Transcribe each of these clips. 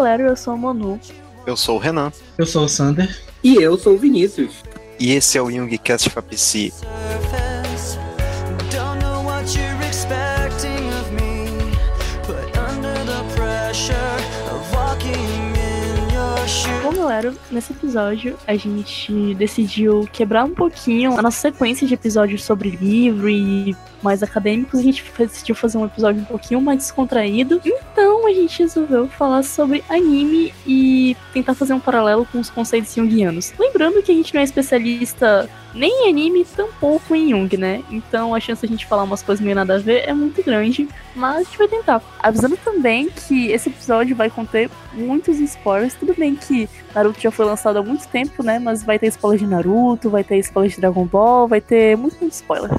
Galera, eu sou o Manu. Eu sou o Renan. Eu sou o Sander. E eu sou o Vinícius. E esse é o Youngcast FAPC. Bom, galera, nesse episódio a gente decidiu quebrar um pouquinho a nossa sequência de episódios sobre livro e mais acadêmicos. A gente decidiu fazer um episódio um pouquinho mais descontraído. Então a gente resolveu falar sobre anime e tentar fazer um paralelo com os conceitos junguianos. Lembrando que a gente não é especialista nem em anime, tampouco em Jung, né? Então a chance de a gente falar umas coisas meio nada a ver é muito grande, mas a gente vai tentar. Avisando também que esse episódio vai conter muitos spoilers. Tudo bem que Naruto já foi lançado há muito tempo, né? Mas vai ter spoiler de Naruto, vai ter spoiler de Dragon Ball, vai ter muito, muito spoiler.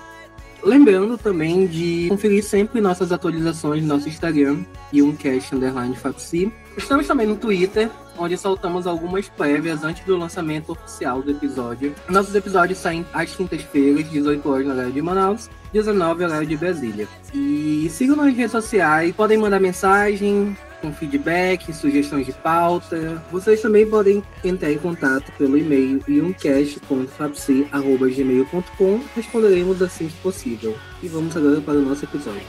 Lembrando também de conferir sempre nossas atualizações no nosso Instagram e um underline Fapsi. Estamos também no Twitter, onde soltamos algumas prévias antes do lançamento oficial do episódio. Nossos episódios saem às quintas-feiras, 18 horas no horário de Manaus, 19 horário de Brasília. E sigam nas redes sociais, podem mandar mensagem, com feedback, sugestões de pauta. Vocês também podem entrar em contato pelo e-mail iumcast.fabc.gmail.com. Responderemos assim que possível. E vamos agora para o nosso episódio.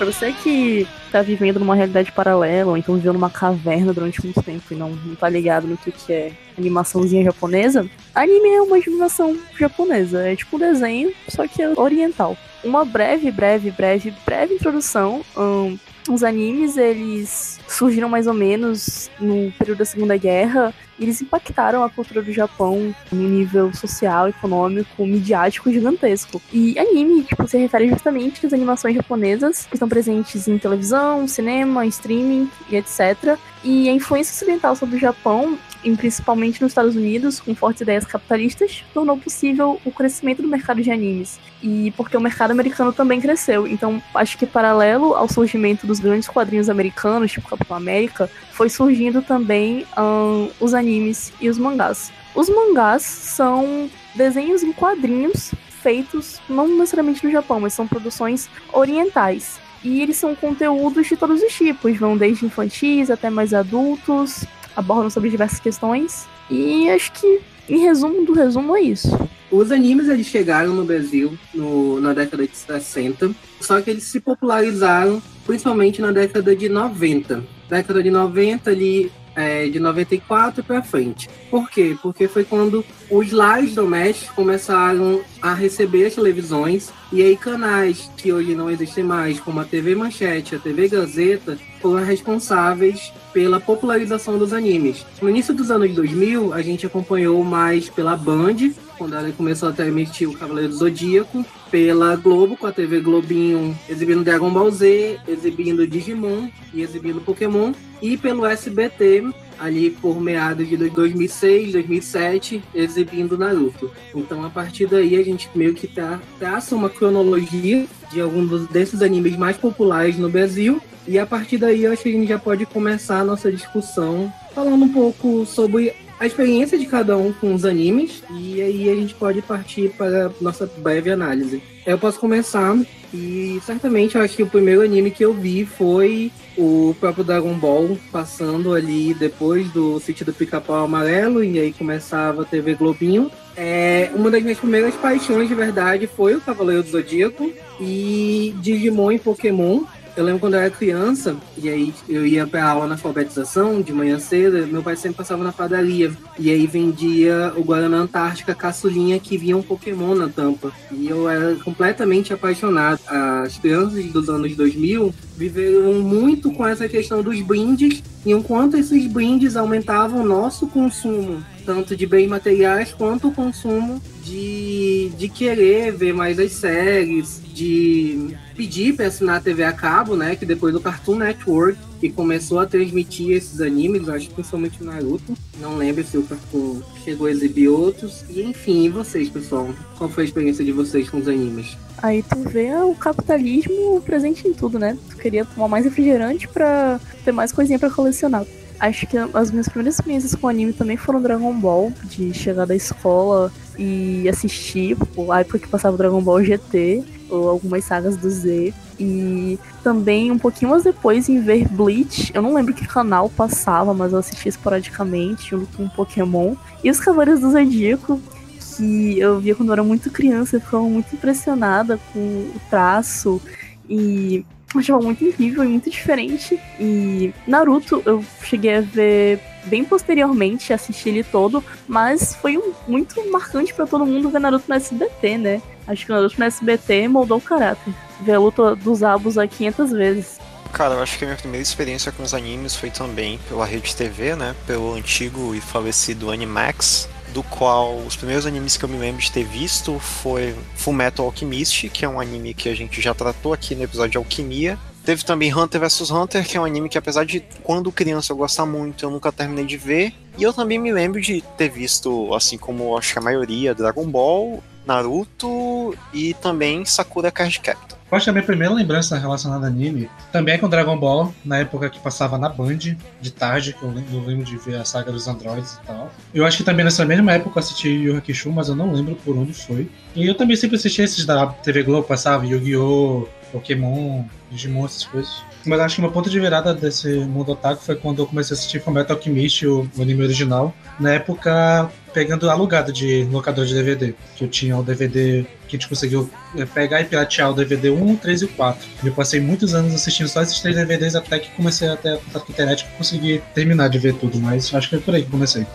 Pra você que tá vivendo numa realidade paralela, ou então viveu numa caverna durante muito tempo e não, não tá ligado no que, que é animaçãozinha japonesa, anime é uma animação japonesa. É tipo um desenho, só que é oriental. Uma breve, breve, breve, breve introdução. Um, os animes, eles surgiram mais ou menos no período da Segunda Guerra eles impactaram a cultura do Japão no nível social, econômico, midiático gigantesco. E anime, tipo, se refere justamente às animações japonesas que estão presentes em televisão, cinema, streaming e etc. E a influência ocidental sobre o Japão e principalmente nos Estados Unidos, com fortes ideias capitalistas, tornou possível o crescimento do mercado de animes. E porque o mercado americano também cresceu. Então, acho que paralelo ao surgimento dos grandes quadrinhos americanos, tipo Capitão América, foi surgindo também os animes e os mangás. Os mangás são desenhos em quadrinhos feitos não necessariamente no Japão, mas são produções orientais. E eles são conteúdos de todos os tipos, vão desde infantis até mais adultos, abordam sobre diversas questões. E acho que, em resumo do resumo, é isso. Os animes eles chegaram no Brasil no, na década de 60, só que eles se popularizaram principalmente na década de 90. Década de 90 ali é, de 94 para frente. Por quê? Porque foi quando os lares domésticos começaram a receber as televisões e aí canais que hoje não existem mais, como a TV Manchete, a TV Gazeta, foram responsáveis pela popularização dos animes. No início dos anos 2000, a gente acompanhou mais pela Band, quando ela começou a transmitir o Cavaleiro do Zodíaco, pela Globo, com a TV Globinho exibindo Dragon Ball Z, exibindo Digimon e exibindo Pokémon, e pelo SBT, ali por meados de 2006, 2007, exibindo Naruto. Então, a partir daí, a gente meio que tá, traça uma cronologia de alguns desses animes mais populares no Brasil. E a partir daí, eu acho que a gente já pode começar a nossa discussão falando um pouco sobre a experiência de cada um com os animes e aí a gente pode partir para nossa breve análise. Eu posso começar e certamente eu acho que o primeiro anime que eu vi foi o próprio Dragon Ball passando ali depois do sítio do Pica-Pau Amarelo e aí começava a TV Globinho. É, uma das minhas primeiras paixões de verdade foi o Cavaleiro do Zodíaco e Digimon e Pokémon. Eu lembro quando eu era criança, e aí eu ia pra aula na alfabetização de manhã cedo, meu pai sempre passava na padaria. E aí vendia o Guaraná Antártica caçulinha que vinha um Pokémon na tampa. E eu era completamente apaixonado. As crianças dos anos 2000 viveram muito com essa questão dos brindes, e enquanto esses brindes aumentavam o nosso consumo, tanto de bens materiais quanto o consumo de, de querer ver mais as séries, de pedir para assinar a TV a cabo, né? Que depois do Cartoon Network, que começou a transmitir esses animes, acho que principalmente o Naruto. Não lembro se o Cartoon chegou a exibir outros. E enfim, e vocês, pessoal? Qual foi a experiência de vocês com os animes? Aí tu vê o capitalismo presente em tudo, né? Tu queria tomar mais refrigerante pra ter mais coisinha pra colecionar. Acho que as minhas primeiras experiências com anime também foram Dragon Ball, de chegar da escola e assistir, tipo, a época que passava Dragon Ball GT, ou algumas sagas do Z. E também um pouquinho mais depois em ver Bleach. Eu não lembro que canal passava, mas eu assistia esporadicamente, junto com Pokémon. E os Cavaleiros do Zodíaco, que eu via quando eu era muito criança, eu ficava muito impressionada com o traço e achava muito incrível e muito diferente. E Naruto eu cheguei a ver bem posteriormente, assisti ele todo, mas foi um, muito marcante para todo mundo ver Naruto no SBT, né? Acho que Naruto no SBT moldou o caráter. Ver a luta dos abos a 500 vezes. Cara, eu acho que a minha primeira experiência com os animes foi também pela Rede TV, né? Pelo antigo e falecido Animax, do qual os primeiros animes que eu me lembro de ter visto foi Fullmetal Alchemist, que é um anime que a gente já tratou aqui no episódio de Alquimia. Teve também Hunter vs Hunter, que é um anime que apesar de quando criança eu gostar muito, eu nunca terminei de ver. E eu também me lembro de ter visto, assim como acho que a maioria, Dragon Ball, Naruto e também Sakura Card Captor. Eu acho que a minha primeira lembrança relacionada a anime também é com Dragon Ball, na época que passava na Band, de tarde, que eu lembro de ver a saga dos androides e tal. Eu acho que também nessa mesma época eu assisti Yu Hakusho, mas eu não lembro por onde foi. E eu também sempre assisti esses da TV Globo, passava Yu-Gi-Oh!, Pokémon, Digimon, essas coisas. Mas acho que meu ponto de virada desse mundo otaku foi quando eu comecei a assistir Fullmetal Alchemist, o, o anime original. Na época, pegando alugado de locador de DVD. Que eu tinha o DVD que a gente conseguiu é, pegar e piratear o DVD 1, 3 e 4. Eu passei muitos anos assistindo só esses três DVDs até que comecei a ter contato com a internet e consegui terminar de ver tudo. Mas acho que foi por aí que comecei.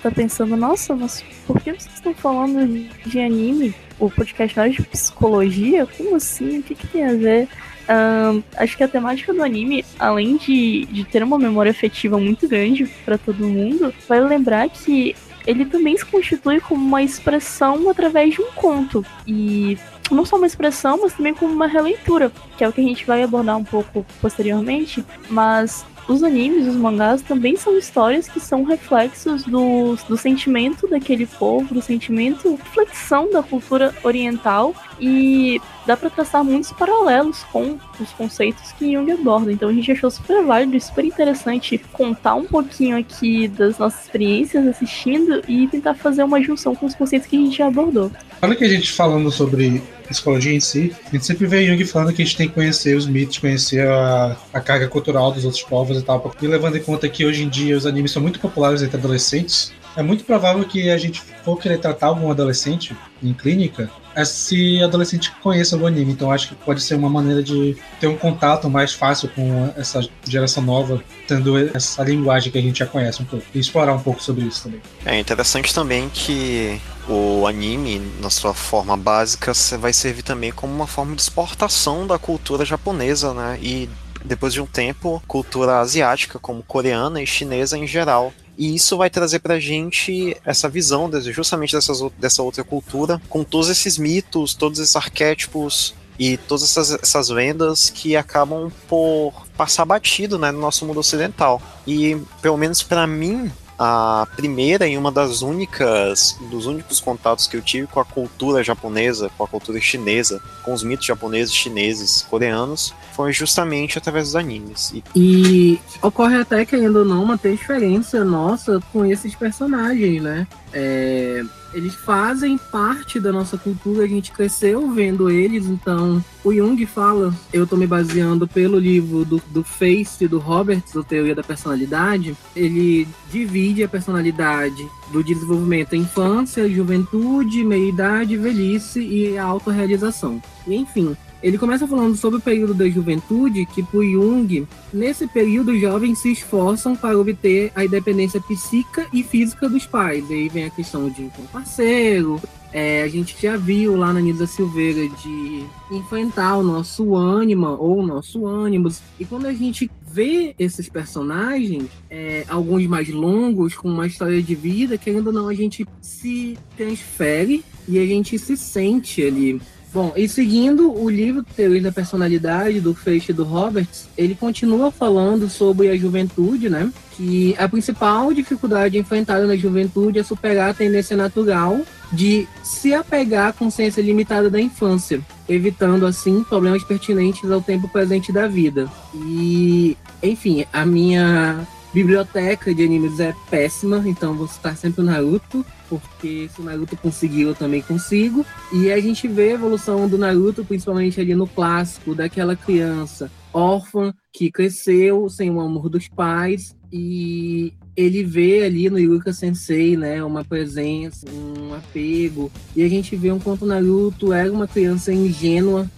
Estar pensando, nossa, mas por que vocês estão falando de anime? O podcast não é de psicologia? Como assim? O que, que tem a ver? Um, acho que a temática do anime, além de, de ter uma memória afetiva muito grande para todo mundo, vai lembrar que ele também se constitui como uma expressão através de um conto. E não só uma expressão, mas também como uma releitura, que é o que a gente vai abordar um pouco posteriormente. Mas os animes, os mangás também são histórias que são reflexos do, do sentimento daquele povo, do sentimento, reflexão da cultura oriental e dá para traçar muitos paralelos com os conceitos que Jung aborda. Então a gente achou super válido e super interessante contar um pouquinho aqui das nossas experiências assistindo e tentar fazer uma junção com os conceitos que a gente já abordou. Olha que a gente falando sobre psicologia em si, a gente sempre vê Jung falando que a gente tem que conhecer os mitos, conhecer a, a carga cultural dos outros povos e tal. E levando em conta que hoje em dia os animes são muito populares entre adolescentes, é muito provável que a gente for querer tratar algum adolescente em clínica, esse adolescente conheça o anime. Então acho que pode ser uma maneira de ter um contato mais fácil com essa geração nova, tendo essa linguagem que a gente já conhece um pouco. E explorar um pouco sobre isso também. É interessante também que o anime, na sua forma básica, vai servir também como uma forma de exportação da cultura japonesa, né? E depois de um tempo, cultura asiática, como coreana e chinesa em geral. E isso vai trazer pra gente essa visão justamente dessas, dessa outra cultura, com todos esses mitos, todos esses arquétipos e todas essas, essas lendas que acabam por passar batido né, no nosso mundo ocidental. E, pelo menos para mim, a primeira e uma das únicas dos únicos contatos que eu tive com a cultura japonesa, com a cultura chinesa, com os mitos japoneses, chineses, coreanos, foi justamente através dos animes. E, e ocorre até que ainda não uma diferença nossa com esses personagens, né? É, eles fazem parte da nossa cultura, a gente cresceu vendo eles, então o Jung fala, eu tô me baseando pelo livro do, do Face do Roberts, do Teoria da Personalidade, ele divide a personalidade do desenvolvimento infância, juventude, meia-idade, velhice e autorrealização. E, enfim, ele começa falando sobre o período da juventude, que por Jung, nesse período os jovens se esforçam para obter a independência psíquica e física dos pais. Aí vem a questão de um parceiro. É, a gente já viu lá na Nisa Silveira de enfrentar o nosso ânima ou o nosso ânimos. E quando a gente vê esses personagens, é, alguns mais longos, com uma história de vida, querendo ou não, a gente se transfere e a gente se sente ali Bom, e seguindo o livro Teoria da Personalidade, do Feixe do Roberts, ele continua falando sobre a juventude, né? Que a principal dificuldade enfrentada na juventude é superar a tendência natural de se apegar à consciência limitada da infância, evitando, assim, problemas pertinentes ao tempo presente da vida. E, enfim, a minha biblioteca de animes é péssima, então vou citar sempre o Naruto porque se o Naruto conseguiu, eu também consigo. E a gente vê a evolução do Naruto, principalmente ali no clássico, daquela criança órfã que cresceu sem o amor dos pais e ele vê ali no Yuka Sensei, né, uma presença, um apego, e a gente vê um quanto Naruto era uma criança ingênua,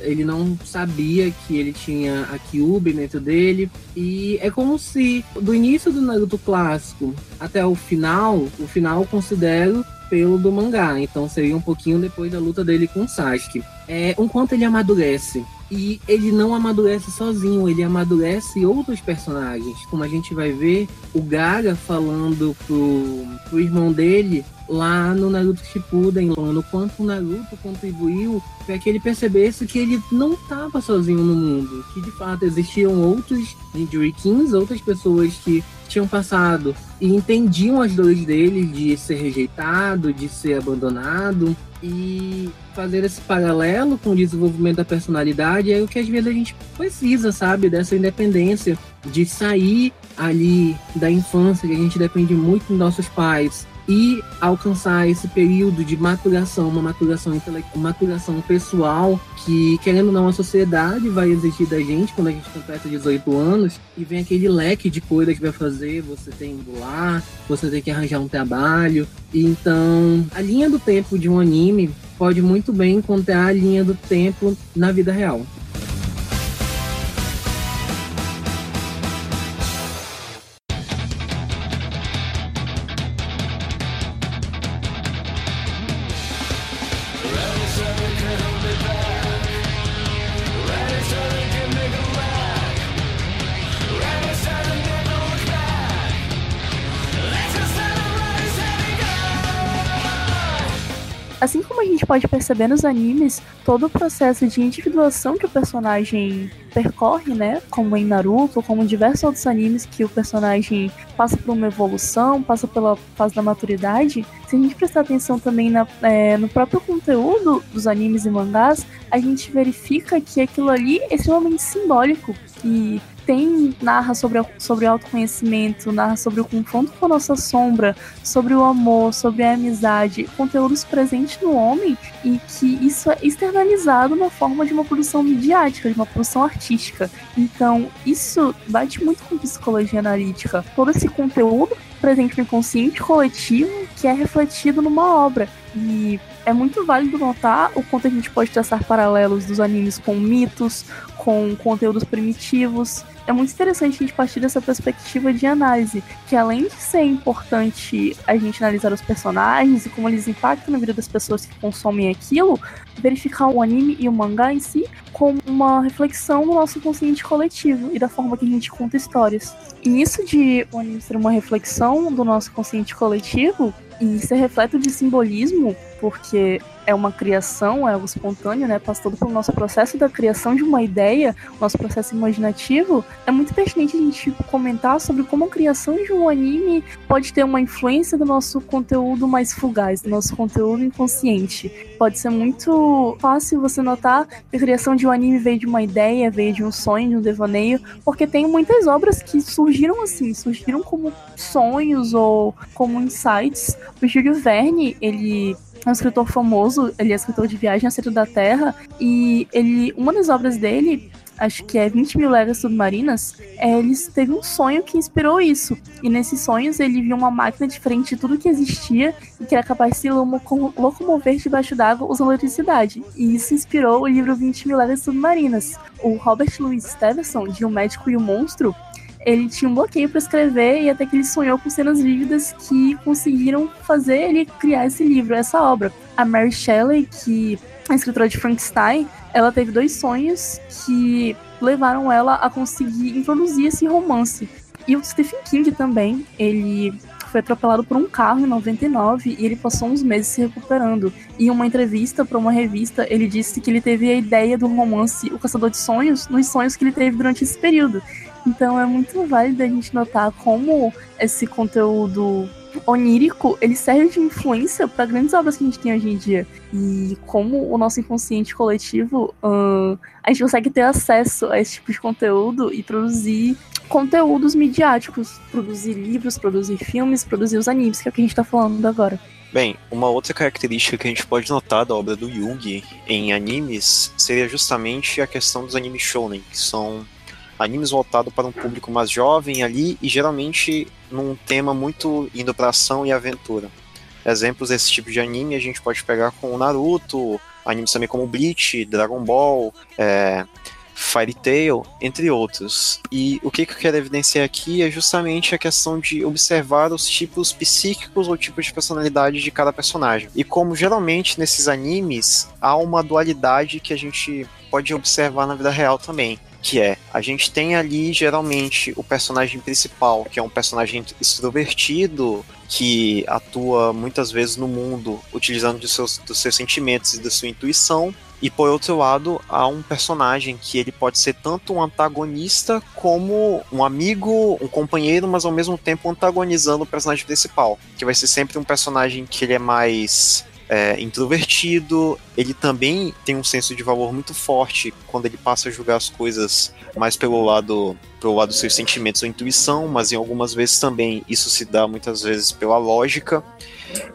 ele não sabia que ele tinha a Kyubi dentro dele, e é como se do início do Naruto clássico até o final, o final eu considero pelo do mangá, então seria um pouquinho depois da luta dele com o Sasuke. É, um quanto ele amadurece, e ele não amadurece sozinho, ele amadurece outros personagens. Como a gente vai ver, o Gara falando pro, pro irmão dele lá no Naruto Shippuden, falando quanto o Naruto contribuiu para que ele percebesse que ele não estava sozinho no mundo, que de fato existiam outros Ninjurikins, outras pessoas que tinham passado e entendiam as dores dele de ser rejeitado, de ser abandonado e fazer esse paralelo com o desenvolvimento da personalidade é o que às vezes a gente precisa, sabe, dessa independência de sair ali da infância que a gente depende muito dos nossos pais e alcançar esse período de maturação, uma maturação intelectual, maturação pessoal, que querendo ou não a sociedade vai exigir da gente quando a gente completa 18 anos e vem aquele leque de coisas que vai fazer, você tem que lá, você tem que arranjar um trabalho. Então, a linha do tempo de um anime pode muito bem encontrar a linha do tempo na vida real. Pode perceber nos animes, todo o processo de individuação que o personagem percorre, né? Como em Naruto, como em diversos outros animes que o personagem passa por uma evolução, passa pela fase da maturidade. Se a gente prestar atenção também na, é, no próprio conteúdo dos animes e mangás, a gente verifica que aquilo ali é extremamente simbólico. E tem narra sobre, sobre autoconhecimento, narra sobre o confronto com a nossa sombra, sobre o amor, sobre a amizade, conteúdos presentes no homem e que isso é externalizado na forma de uma produção midiática, de uma produção artística. Então, isso bate muito com psicologia analítica. Todo esse conteúdo presente no inconsciente coletivo que é refletido numa obra. E é muito válido notar o quanto a gente pode traçar paralelos dos animes com mitos, com conteúdos primitivos, é muito interessante a gente partir dessa perspectiva de análise, que além de ser importante a gente analisar os personagens e como eles impactam na vida das pessoas que consomem aquilo, verificar o anime e o mangá em si como uma reflexão do nosso consciente coletivo e da forma que a gente conta histórias. E nisso de o anime ser uma reflexão do nosso consciente coletivo, e ser refleto de simbolismo, porque é uma criação, é algo espontâneo, né? Passa todo pelo nosso processo da criação de uma ideia, nosso processo imaginativo. É muito pertinente a gente comentar sobre como a criação de um anime pode ter uma influência do nosso conteúdo mais fugaz, do nosso conteúdo inconsciente. Pode ser muito fácil você notar que a criação de um anime veio de uma ideia, veio de um sonho, de um devaneio, porque tem muitas obras que surgiram assim, surgiram como sonhos ou como insights. O Júlio Verne, ele um escritor famoso, ele é escritor de Viagem ao Centro da Terra, e ele, uma das obras dele, acho que é 20 mil léguas submarinas, é, ele teve um sonho que inspirou isso. E nesses sonhos ele viu uma máquina diferente de tudo que existia e que era capaz de se locomover debaixo d'água usando eletricidade. E isso inspirou o livro 20 mil léguas submarinas. O Robert Louis Stevenson, de Um Médico e um Monstro, ele tinha um bloqueio para escrever e até que ele sonhou com cenas vívidas que conseguiram fazer ele criar esse livro, essa obra. A Mary Shelley, que é escritora de Frankenstein, ela teve dois sonhos que levaram ela a conseguir introduzir esse romance. E o Stephen King também, ele foi atropelado por um carro em 99 e ele passou uns meses se recuperando. Em uma entrevista para uma revista, ele disse que ele teve a ideia do romance O Caçador de Sonhos nos sonhos que ele teve durante esse período. Então é muito válido a gente notar como esse conteúdo onírico ele serve de influência para grandes obras que a gente tem hoje em dia e como o nosso inconsciente coletivo uh, a gente consegue ter acesso a esse tipo de conteúdo e produzir conteúdos midiáticos, produzir livros, produzir filmes, produzir os animes, que é o que a gente está falando agora. Bem, uma outra característica que a gente pode notar da obra do Jung em animes seria justamente a questão dos animes shonen, que são animes voltados para um público mais jovem ali e geralmente num tema muito indo para ação e aventura. Exemplos desse tipo de anime a gente pode pegar com Naruto, animes também como Bleach, Dragon Ball, é, Fairy Tail, entre outros. E o que, que eu quero evidenciar aqui é justamente a questão de observar os tipos psíquicos ou tipos de personalidade de cada personagem. E como geralmente nesses animes há uma dualidade que a gente pode observar na vida real também que é a gente tem ali geralmente o personagem principal, que é um personagem extrovertido, que atua muitas vezes no mundo utilizando dos seus, dos seus sentimentos e da sua intuição. E por outro lado, há um personagem que ele pode ser tanto um antagonista como um amigo, um companheiro, mas ao mesmo tempo antagonizando o personagem principal. Que vai ser sempre um personagem que ele é mais é, introvertido, ele também tem um senso de valor muito forte quando ele passa a julgar as coisas mais pelo lado pelo lado dos seus sentimentos ou intuição, mas em algumas vezes também isso se dá muitas vezes pela lógica.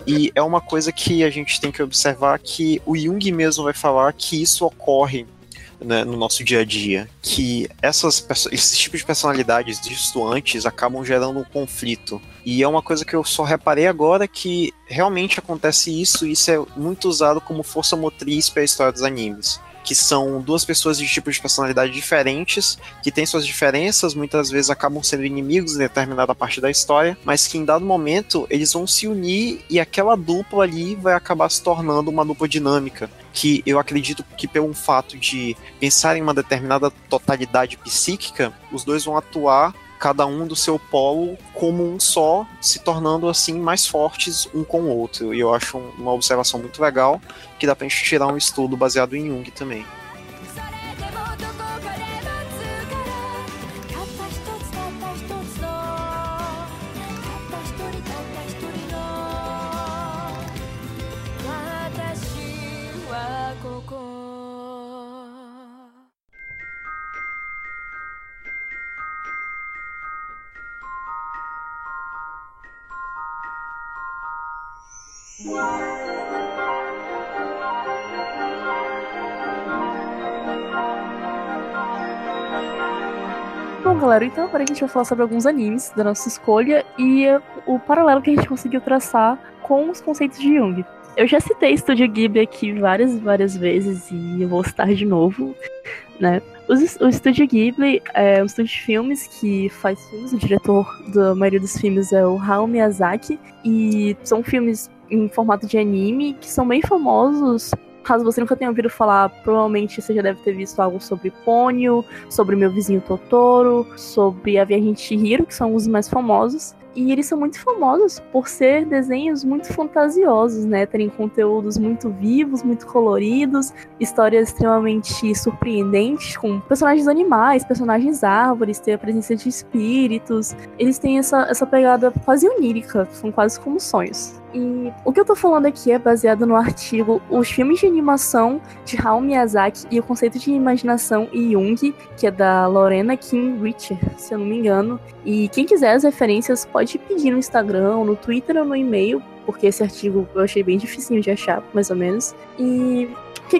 E é uma coisa que a gente tem que observar que o Jung mesmo vai falar que isso ocorre né, no nosso dia a dia, que essas, esses tipos de personalidades distantes acabam gerando um conflito. E é uma coisa que eu só reparei agora que realmente acontece isso, e isso é muito usado como força motriz para a história dos animes que são duas pessoas de tipos de personalidade diferentes, que têm suas diferenças, muitas vezes acabam sendo inimigos em determinada parte da história, mas que em dado momento eles vão se unir e aquela dupla ali vai acabar se tornando uma dupla dinâmica. Que eu acredito que, pelo fato de pensar em uma determinada totalidade psíquica, os dois vão atuar cada um do seu polo como um só, se tornando assim mais fortes um com o outro. E eu acho uma observação muito legal que dá pra gente tirar um estudo baseado em Jung também. Bom, galera, então agora a gente vai falar sobre alguns animes da nossa escolha e o paralelo que a gente conseguiu traçar com os conceitos de Jung. Eu já citei Estúdio Ghibli aqui várias, várias vezes e eu vou citar de novo, né? O, Estúdio Ghibli é um estúdio de filmes que faz filmes, o diretor da maioria dos filmes é o Hayao Miyazaki e são filmes em formato de anime que são bem famosos Caso você nunca tenha ouvido falar, provavelmente você já deve ter visto algo sobre Ponyo, sobre Meu Vizinho Totoro, sobre A Viagem de Chihiro, que são os mais famosos. e eles são muito famosos por ser desenhos muito fantasiosos, né? Terem conteúdos muito vivos, muito coloridos, histórias extremamente surpreendentes, com personagens animais, personagens árvores, ter a presença de espíritos. Eles têm essa, essa pegada quase onírica, são quase como sonhos. E o que eu tô falando aqui é baseado no artigo Os filmes de animação de Hayao Miyazaki e o conceito de imaginação e Jung, que é da Lorena Kim Richer, se eu não me engano. E quem quiser as referências pode pedir no Instagram, no Twitter ou no e-mail, porque esse artigo eu achei bem dificinho de achar, mais ou menos. E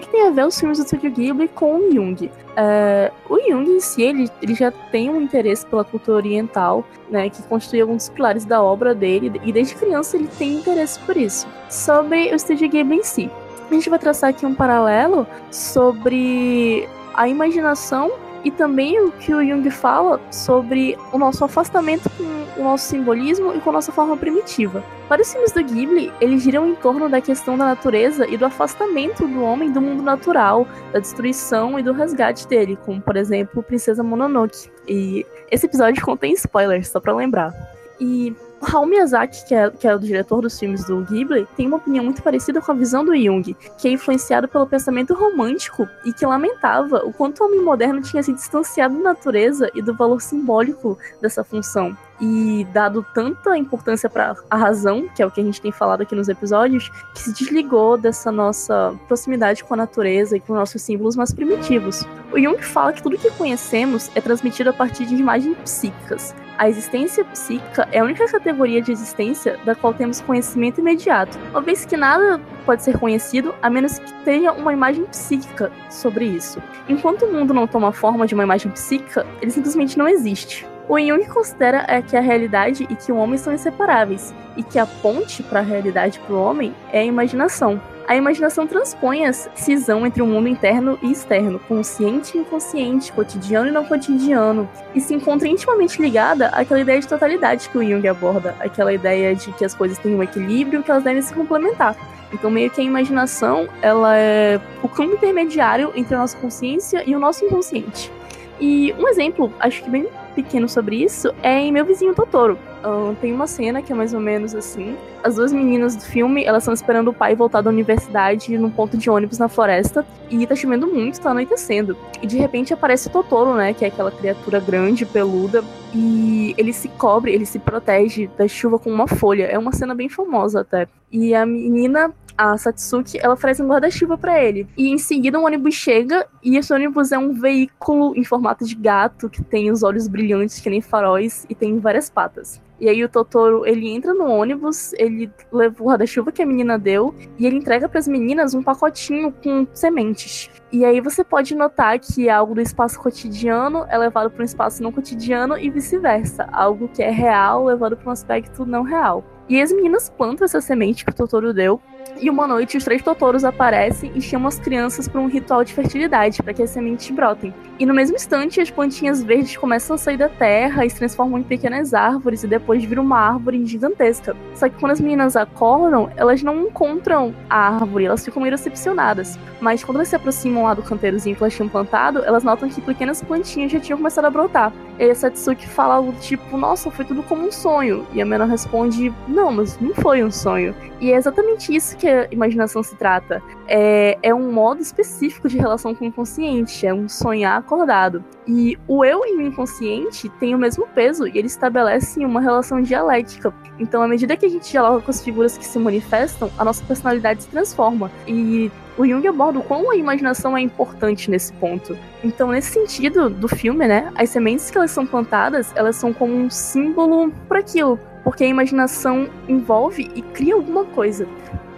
que, que, tem a ver os filmes do Studio Ghibli com o Jung? É, o Jung em si, ele, ele já tem um interesse pela cultura oriental, né, que constitui alguns pilares da obra dele, e desde criança ele tem interesse por isso. Sobre o Studio Ghibli em si, a gente vai traçar aqui um paralelo sobre a imaginação e também o que o Jung fala sobre o nosso afastamento com o nosso simbolismo e com a nossa forma primitiva. Para os filmes do Ghibli, eles giram em torno da questão da natureza e do afastamento do homem do mundo natural, da destruição e do resgate dele, como por exemplo Princesa Mononoke. E esse episódio contém spoilers, só para lembrar. E o Miyazaki, que é, que é o diretor dos filmes do Ghibli, tem uma opinião muito parecida com a visão do Jung, que é influenciado pelo pensamento romântico e que lamentava o quanto o homem moderno tinha se distanciado da natureza e do valor simbólico dessa função e dado tanta importância para a razão, que é o que a gente tem falado aqui nos episódios, que se desligou dessa nossa proximidade com a natureza e com nossos símbolos mais primitivos. O Jung fala que tudo que conhecemos é transmitido a partir de imagens psíquicas. A existência psíquica é a única categoria de existência da qual temos conhecimento imediato, uma vez que nada pode ser conhecido a menos que tenha uma imagem psíquica sobre isso. Enquanto o mundo não toma forma de uma imagem psíquica, ele simplesmente não existe. O Jung considera é que a realidade e que o homem são inseparáveis, e que a ponte para a realidade para o homem é a imaginação. A imaginação transpõe a cisão entre o mundo interno e externo, consciente e inconsciente, cotidiano e não cotidiano, e se encontra intimamente ligada àquela ideia de totalidade que o Jung aborda, aquela ideia de que as coisas têm um equilíbrio e que elas devem se complementar. Então, meio que a imaginação, ela é o campo intermediário entre a nossa consciência e o nosso inconsciente. E um exemplo, acho que bem pequeno sobre isso é em Meu Vizinho Totoro. Uh, tem uma cena que é mais ou menos assim. As duas meninas do filme, elas estão esperando o pai voltar da universidade num ponto de ônibus na floresta. E tá chovendo muito, tá anoitecendo. E de repente aparece o Totoro, né? Que é aquela criatura grande, peluda. E ele se cobre, ele se protege da chuva com uma folha. É uma cena bem famosa até. E a menina a Satsuki, ela oferece um guarda-chuva para ele. E em seguida um ônibus chega e esse ônibus é um veículo em formato de gato que tem os olhos brilhantes que nem faróis e tem várias patas. E aí o Totoro, ele entra no ônibus, ele leva o guarda-chuva que a menina deu e ele entrega para as meninas um pacotinho com sementes. E aí você pode notar que algo do espaço cotidiano é levado para um espaço não cotidiano e vice-versa. Algo que é real levado para um aspecto não real. E as meninas plantam essa semente que o Totoro deu. E uma noite os três Totoros aparecem e chamam as crianças para um ritual de fertilidade, para que as sementes brotem. E no mesmo instante, as plantinhas verdes começam a sair da terra e se transformam em pequenas árvores e depois viram uma árvore gigantesca. Só que quando as meninas acordam, elas não encontram a árvore, elas ficam meio decepcionadas. Mas quando elas se aproximam lá do canteirozinho que elas tinham plantado, elas notam que pequenas plantinhas já tinham começado a brotar. E a Satsuki fala algo tipo, nossa, foi tudo como um sonho. E a Mena responde, não, mas não foi um sonho. E é exatamente isso que a imaginação se trata. É, é um modo específico de relação com o inconsciente, é um sonhar acordado. E o eu e o inconsciente têm o mesmo peso e eles estabelecem uma relação dialética. Então, à medida que a gente dialoga com as figuras que se manifestam, a nossa personalidade se transforma. E o Jung aborda o quão a imaginação é importante nesse ponto. Então, nesse sentido do filme, né, as sementes que elas são plantadas, elas são como um símbolo para aquilo, porque a imaginação envolve e cria alguma coisa.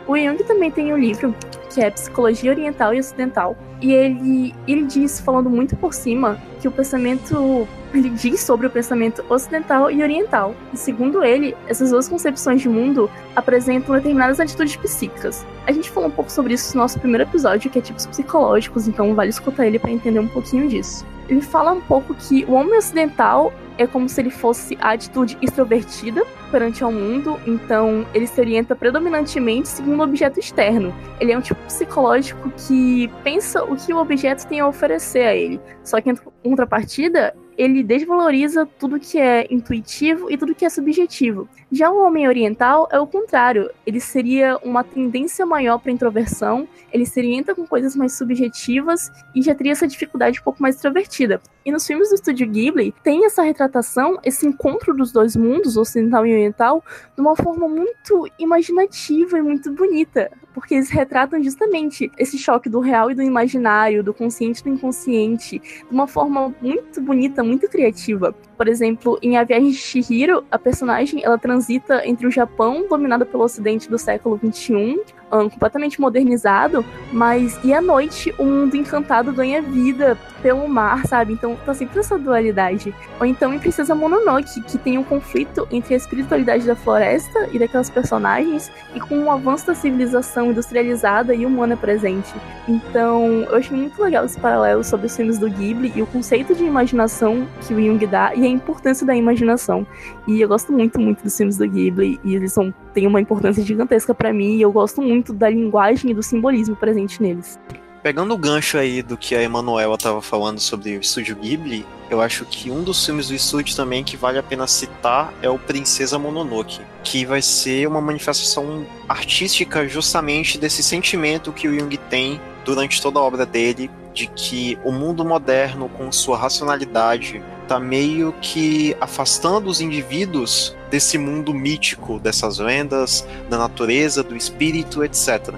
O Jung também tem um livro que é Psicologia Oriental e Ocidental, e ele, ele diz, falando muito por cima, que o pensamento. Ele diz sobre o pensamento ocidental e oriental. E segundo ele, essas duas concepções de mundo apresentam determinadas atitudes psíquicas. A gente falou um pouco sobre isso no nosso primeiro episódio, que é tipos psicológicos, então vale escutar ele para entender um pouquinho disso. Ele fala um pouco que o homem ocidental é como se ele fosse a atitude extrovertida perante ao mundo, então ele se orienta predominantemente segundo um objeto externo. Ele é um tipo psicológico que pensa o que o objeto tem a oferecer a ele. Só que em contrapartida, ele desvaloriza tudo que é intuitivo e tudo que é subjetivo. Já o homem oriental é o contrário, ele seria uma tendência maior para introversão, ele se orienta com coisas mais subjetivas e já teria essa dificuldade um pouco mais extrovertida. E nos filmes do estúdio Ghibli tem essa retratação, esse encontro dos dois mundos, ocidental e oriental, de uma forma muito imaginativa e muito bonita, porque eles retratam justamente esse choque do real e do imaginário, do consciente e do inconsciente, de uma forma muito bonita, muito criativa. Por exemplo, em A Viagem de Chihiro, a personagem ela transita entre o Japão, dominado pelo Ocidente do século XXI, um, completamente modernizado, mas e à noite o mundo encantado ganha vida pelo mar, sabe? Então tá sempre essa dualidade. Ou então em Princesa Mononoke, que tem um conflito entre a espiritualidade da floresta e daquelas personagens, e com o avanço da civilização industrializada e humana presente. Então eu achei muito legal esse paralelo sobre os filmes do Ghibli e o conceito de imaginação que o Jung dá e a importância da imaginação. E eu gosto muito, muito dos filmes do Ghibli, e eles são, têm uma importância gigantesca para mim, e eu gosto muito da linguagem e do simbolismo presente neles. Pegando o gancho aí do que a Emanuela estava falando sobre o estúdio Ghibli, eu acho que um dos filmes do estúdio também que vale a pena citar é o Princesa Mononoke, que vai ser uma manifestação artística justamente desse sentimento que o Jung tem durante toda a obra dele de que o mundo moderno com sua racionalidade tá meio que afastando os indivíduos desse mundo mítico, dessas lendas, da natureza, do espírito, etc.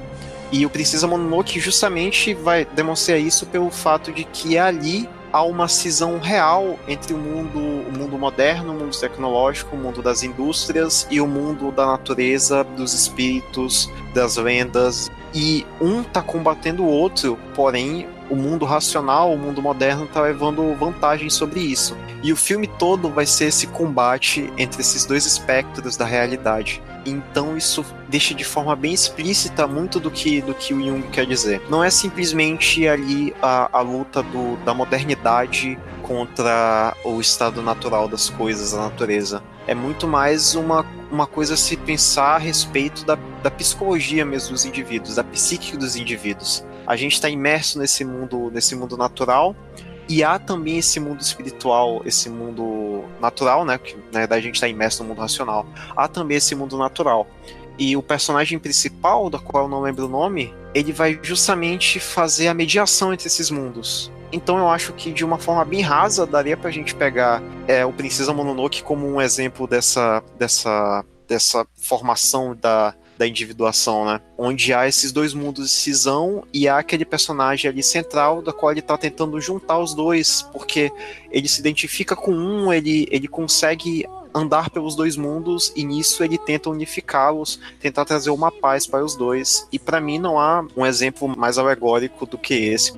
E o Princesa Mononoke justamente vai demonstrar isso pelo fato de que ali há uma cisão real entre o mundo, o mundo moderno, o mundo tecnológico, o mundo das indústrias e o mundo da natureza, dos espíritos, das lendas. E um tá combatendo o outro, porém o mundo racional, o mundo moderno está levando vantagem sobre isso. E o filme todo vai ser esse combate entre esses dois espectros da realidade. Então isso deixa de forma bem explícita muito do que, do que o Jung quer dizer. Não é simplesmente ali a, a luta do, da modernidade contra o estado natural das coisas, da natureza. É muito mais uma, uma coisa a se pensar a respeito da, da psicologia mesmo dos indivíduos, da psique dos indivíduos. A gente está imerso nesse mundo, nesse mundo natural, e há também esse mundo espiritual, esse mundo natural, né? Que na verdade a gente está imerso no mundo racional. Há também esse mundo natural. E o personagem principal, da qual eu não lembro o nome, ele vai justamente fazer a mediação entre esses mundos. Então eu acho que de uma forma bem rasa daria pra gente pegar é, o Princesa Mononoke como um exemplo dessa, dessa, dessa formação da, da individuação, né? Onde há esses dois mundos de cisão e há aquele personagem ali central da qual ele tá tentando juntar os dois, porque ele se identifica com um, ele, ele consegue andar pelos dois mundos e nisso ele tenta unificá-los, tentar trazer uma paz para os dois. E para mim não há um exemplo mais alegórico do que esse.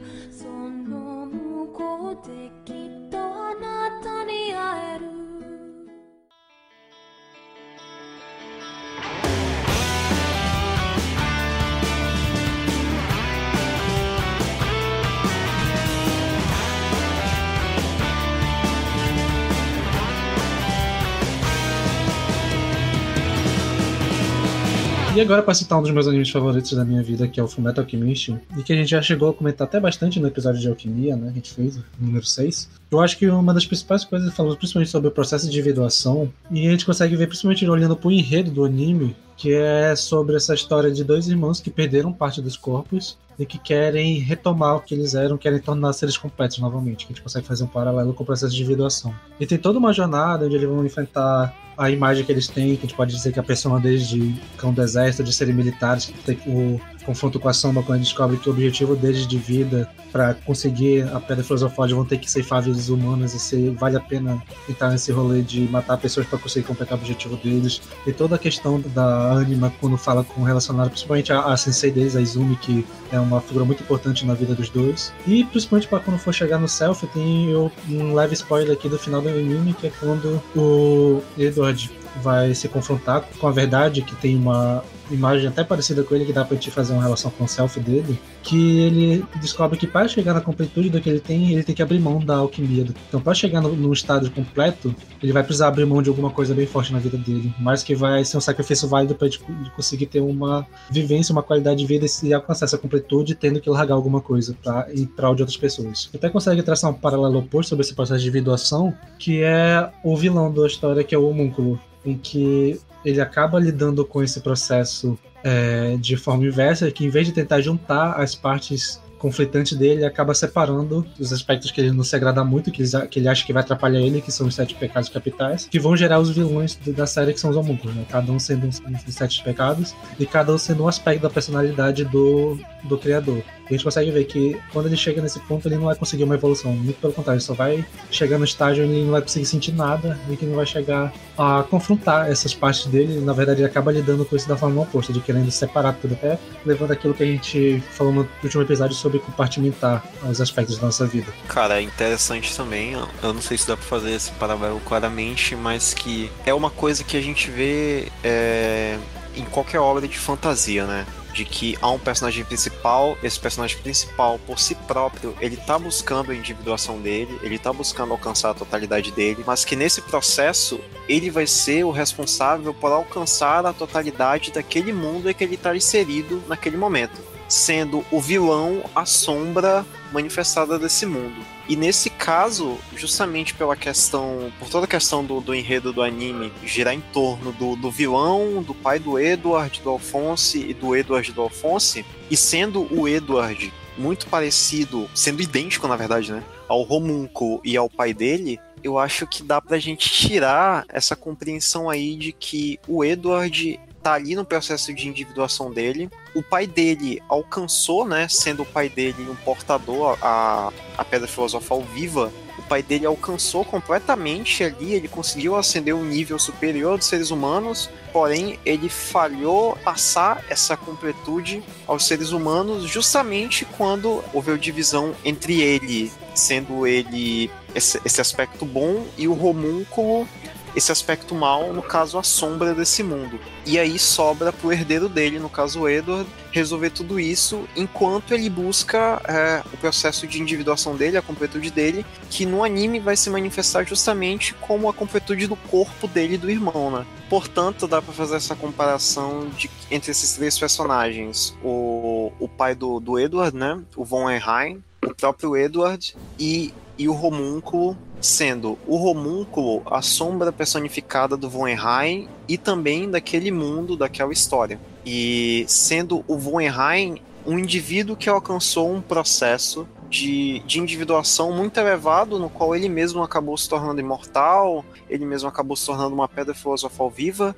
E agora, para citar um dos meus animes favoritos da minha vida, que é o Fullmetal Alchemist, e que a gente já chegou a comentar até bastante no episódio de Alquimia, né? A gente fez, número 6. Eu acho que uma das principais coisas, falamos principalmente sobre o processo de individuação, e a gente consegue ver, principalmente olhando pro enredo do anime, que é sobre essa história de dois irmãos que perderam parte dos corpos e que querem retomar o que eles eram, querem tornar seres completos novamente. Que a gente consegue fazer um paralelo com o processo de individuação. E tem toda uma jornada onde eles vão enfrentar a imagem que eles têm, que a gente pode dizer que a persona deles de cão do exército, de serem militares, que tem o confronto com a Samba quando descobre que o objetivo deles de vida para conseguir a Pedra Filosofal vão ter que ceifar vidas humanas e se vale a pena entrar nesse rolê de matar pessoas para conseguir completar o objetivo deles. E toda a questão da Anima quando fala com relacionado principalmente a, a sensei deles, a Izumi, que é uma figura muito importante na vida dos dois. E principalmente para quando for chegar no Self, tem um leve spoiler aqui do final do anime, que é quando o Edward vai se confrontar com a verdade que tem uma imagem até parecida com ele, que dá pra gente fazer uma relação com o self dele, que ele descobre que para chegar na completude do que ele tem, ele tem que abrir mão da alquimia. Então, para chegar no, no estado completo, ele vai precisar abrir mão de alguma coisa bem forte na vida dele, mas que vai ser um sacrifício válido para ele conseguir ter uma vivência, uma qualidade de vida e alcançar essa completude, tendo que largar alguma coisa pra, em prol de outras pessoas. Até consegue traçar um paralelo oposto sobre esse processo de individuação, que é o vilão da história, que é o homúnculo, em que ele acaba lidando com esse processo é, de forma inversa, que em vez de tentar juntar as partes conflitantes dele, acaba separando os aspectos que ele não se agrada muito, que ele, que ele acha que vai atrapalhar ele, que são os sete pecados capitais, que vão gerar os vilões da série, que são os homúnculos, né? Cada um sendo um dos sete pecados, e cada um sendo um aspecto da personalidade do, do criador a gente consegue ver que quando ele chega nesse ponto, ele não vai conseguir uma evolução. Muito pelo contrário, ele só vai chegar no estágio onde ele não vai conseguir sentir nada e que não vai chegar a confrontar essas partes dele. Na verdade, ele acaba lidando com isso da forma oposta, de querendo separar tudo, até levando aquilo que a gente falou no último episódio sobre compartimentar os aspectos da nossa vida. Cara, é interessante também. Eu não sei se dá pra fazer esse paralelo claramente, mas que é uma coisa que a gente vê é, em qualquer obra de fantasia, né? De que há um personagem principal, esse personagem principal, por si próprio, ele tá buscando a individuação dele, ele tá buscando alcançar a totalidade dele, mas que nesse processo ele vai ser o responsável por alcançar a totalidade daquele mundo em que ele está inserido naquele momento, sendo o vilão a sombra manifestada desse mundo. E nesse caso, justamente pela questão, por toda a questão do, do enredo do anime girar em torno do, do vilão, do pai do Edward, do Alphonse e do Edward do Alphonse, e sendo o Edward muito parecido, sendo idêntico na verdade, né, ao Homunco e ao pai dele, eu acho que dá pra gente tirar essa compreensão aí de que o Edward tá ali no processo de individuação dele. O pai dele alcançou, né, sendo o pai dele um portador, a, a Pedra Filosofal viva, o pai dele alcançou completamente ali, ele conseguiu ascender um nível superior dos seres humanos, porém ele falhou passar essa completude aos seres humanos justamente quando houve a divisão entre ele, sendo ele esse, esse aspecto bom, e o homúnculo esse aspecto mal, no caso a sombra desse mundo. E aí sobra pro herdeiro dele, no caso o Edward, resolver tudo isso enquanto ele busca é, o processo de individuação dele, a completude dele, que no anime vai se manifestar justamente como a completude do corpo dele e do irmão, né? Portanto, dá para fazer essa comparação de, entre esses três personagens: o, o pai do, do Edward, né? O Von Erheim, o próprio Edward e, e o homúnculo sendo o homúnculo a sombra personificada do Von Erheim e também daquele mundo, daquela história. E sendo o Von Erheim um indivíduo que alcançou um processo de, de individuação muito elevado, no qual ele mesmo acabou se tornando imortal, ele mesmo acabou se tornando uma pedra filosofal viva,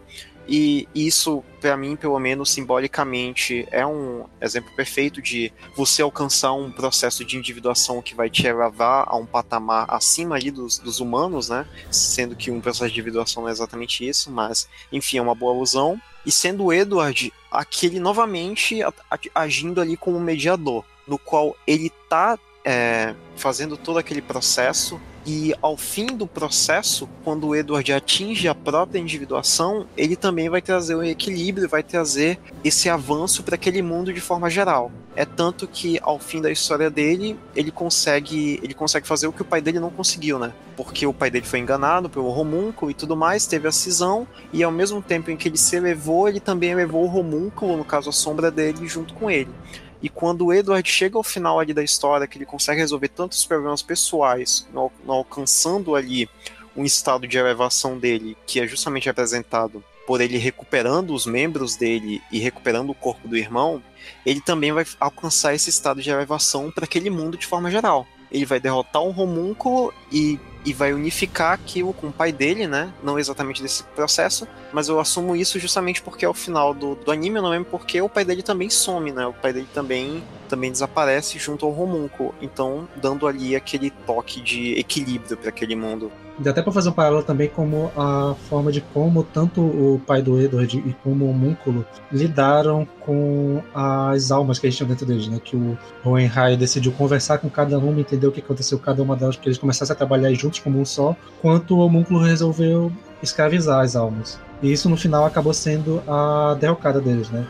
e isso, para mim, pelo menos simbolicamente, é um exemplo perfeito de você alcançar um processo de individuação que vai te levar a um patamar acima ali dos, dos humanos, né? Sendo que um processo de individuação não é exatamente isso, mas, enfim, é uma boa alusão. E sendo o Edward aquele novamente agindo ali como mediador, no qual ele tá é, fazendo todo aquele processo e ao fim do processo, quando o Edward atinge a própria individuação, ele também vai trazer o equilíbrio, vai trazer esse avanço para aquele mundo de forma geral. É tanto que ao fim da história dele, ele consegue, ele consegue fazer o que o pai dele não conseguiu, né? Porque o pai dele foi enganado pelo homúnculo e tudo mais, teve a cisão, e ao mesmo tempo em que ele se elevou, ele também elevou o homúnculo, no caso a sombra dele, junto com ele. E quando o Edward chega ao final ali da história, que ele consegue resolver tantos problemas pessoais, no alcançando ali um estado de elevação dele, que é justamente representado por ele recuperando os membros dele e recuperando o corpo do irmão, ele também vai alcançar esse estado de elevação para aquele mundo de forma geral. Ele vai derrotar um homúnculo e e vai unificar aquilo com o pai dele, né? Não exatamente desse processo, mas eu assumo isso justamente porque ao final do, do anime eu não lembro porque o pai dele também some, né? O pai dele também também desaparece junto ao homúnculo, então dando ali aquele toque de equilíbrio para aquele mundo. Dá até para fazer um paralelo também como a forma de como tanto o pai do Edward e como o homúnculo lidaram com as almas que eles tinham dentro deles, né? Que o Hohenheim decidiu conversar com cada uma, entender o que aconteceu com cada uma delas, porque eles começassem a trabalhar juntos como um só, quanto o homúnculo resolveu escravizar as almas. E isso no final acabou sendo a derrocada deles, né?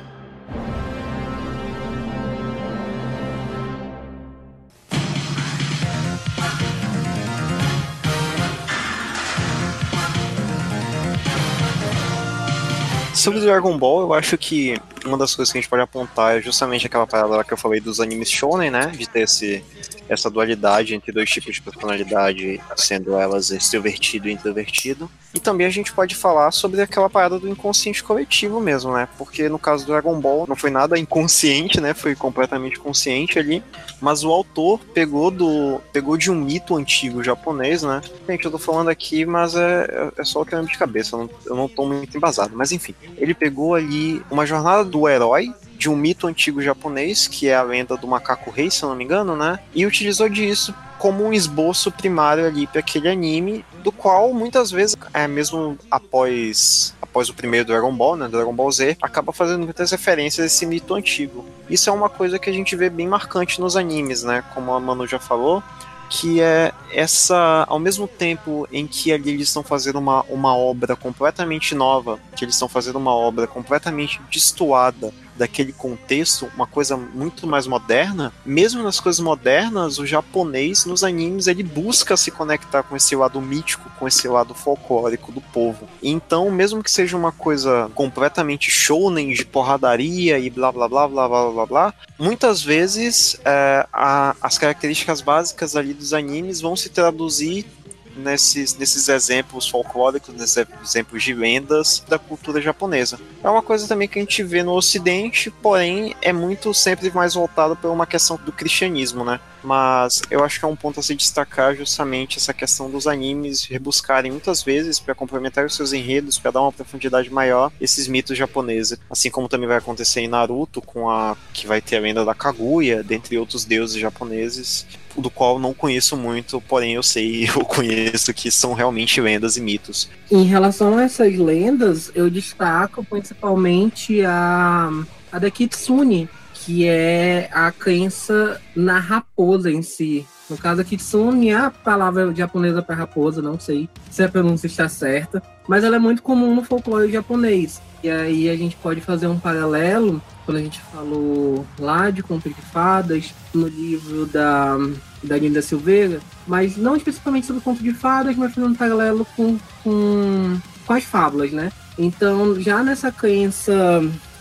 Sobre Dragon Ball, eu acho que uma das coisas que a gente pode apontar é justamente aquela parada que eu falei dos animes shonen, né? De ter esse, essa dualidade entre dois tipos de personalidade, sendo elas extrovertido e introvertido. E também a gente pode falar sobre aquela parada do inconsciente coletivo mesmo, né? Porque no caso do Dragon Ball não foi nada inconsciente, né? Foi completamente consciente ali. Mas o autor pegou do pegou de um mito antigo japonês, né? Gente, eu tô falando aqui, mas é, é só o que eu de cabeça, eu não, eu não tô muito embasado. Mas enfim, ele pegou ali uma jornada do herói de um mito antigo japonês, que é a lenda do macaco rei, se eu não me engano, né? E utilizou disso como um esboço primário ali para aquele anime, do qual muitas vezes, é mesmo após após o primeiro Dragon Ball, né, Dragon Ball Z, acaba fazendo muitas referências a esse mito antigo. Isso é uma coisa que a gente vê bem marcante nos animes, né? Como a Manu já falou, que é essa, ao mesmo tempo em que ali eles estão fazendo uma, uma obra completamente nova, que eles estão fazendo uma obra completamente destoada daquele contexto, uma coisa muito mais moderna, mesmo nas coisas modernas, o japonês nos animes ele busca se conectar com esse lado mítico, com esse lado folclórico do povo. Então, mesmo que seja uma coisa completamente shounen de porradaria e blá blá blá blá blá blá blá, muitas vezes é, a, as características básicas ali dos animes vão se traduzir nesses, nesses exemplos folclóricos, nesses exemplos de lendas da cultura japonesa. É uma coisa também que a gente vê no Ocidente, porém é muito sempre mais voltado para uma questão do cristianismo, né? Mas eu acho que é um ponto a se destacar justamente essa questão dos animes rebuscarem muitas vezes para complementar os seus enredos, para dar uma profundidade maior esses mitos japoneses. Assim como também vai acontecer em Naruto, com a que vai ter a lenda da Kaguya, dentre outros deuses japoneses, do qual não conheço muito, porém eu sei, eu conheço que são realmente lendas e mitos. Em relação a essas lendas, eu destaco principalmente a, a da Kitsune, que é a crença na raposa em si. No caso, a Kitsune é a palavra japonesa para raposa, não sei se a pronúncia está certa, mas ela é muito comum no folclore japonês. E aí a gente pode fazer um paralelo quando a gente falou lá de Conto de Fadas, no livro da, da Linda Silveira, mas não especificamente sobre Conto de Fadas, mas fazendo um paralelo com, com, com as fábulas, né? Então, já nessa crença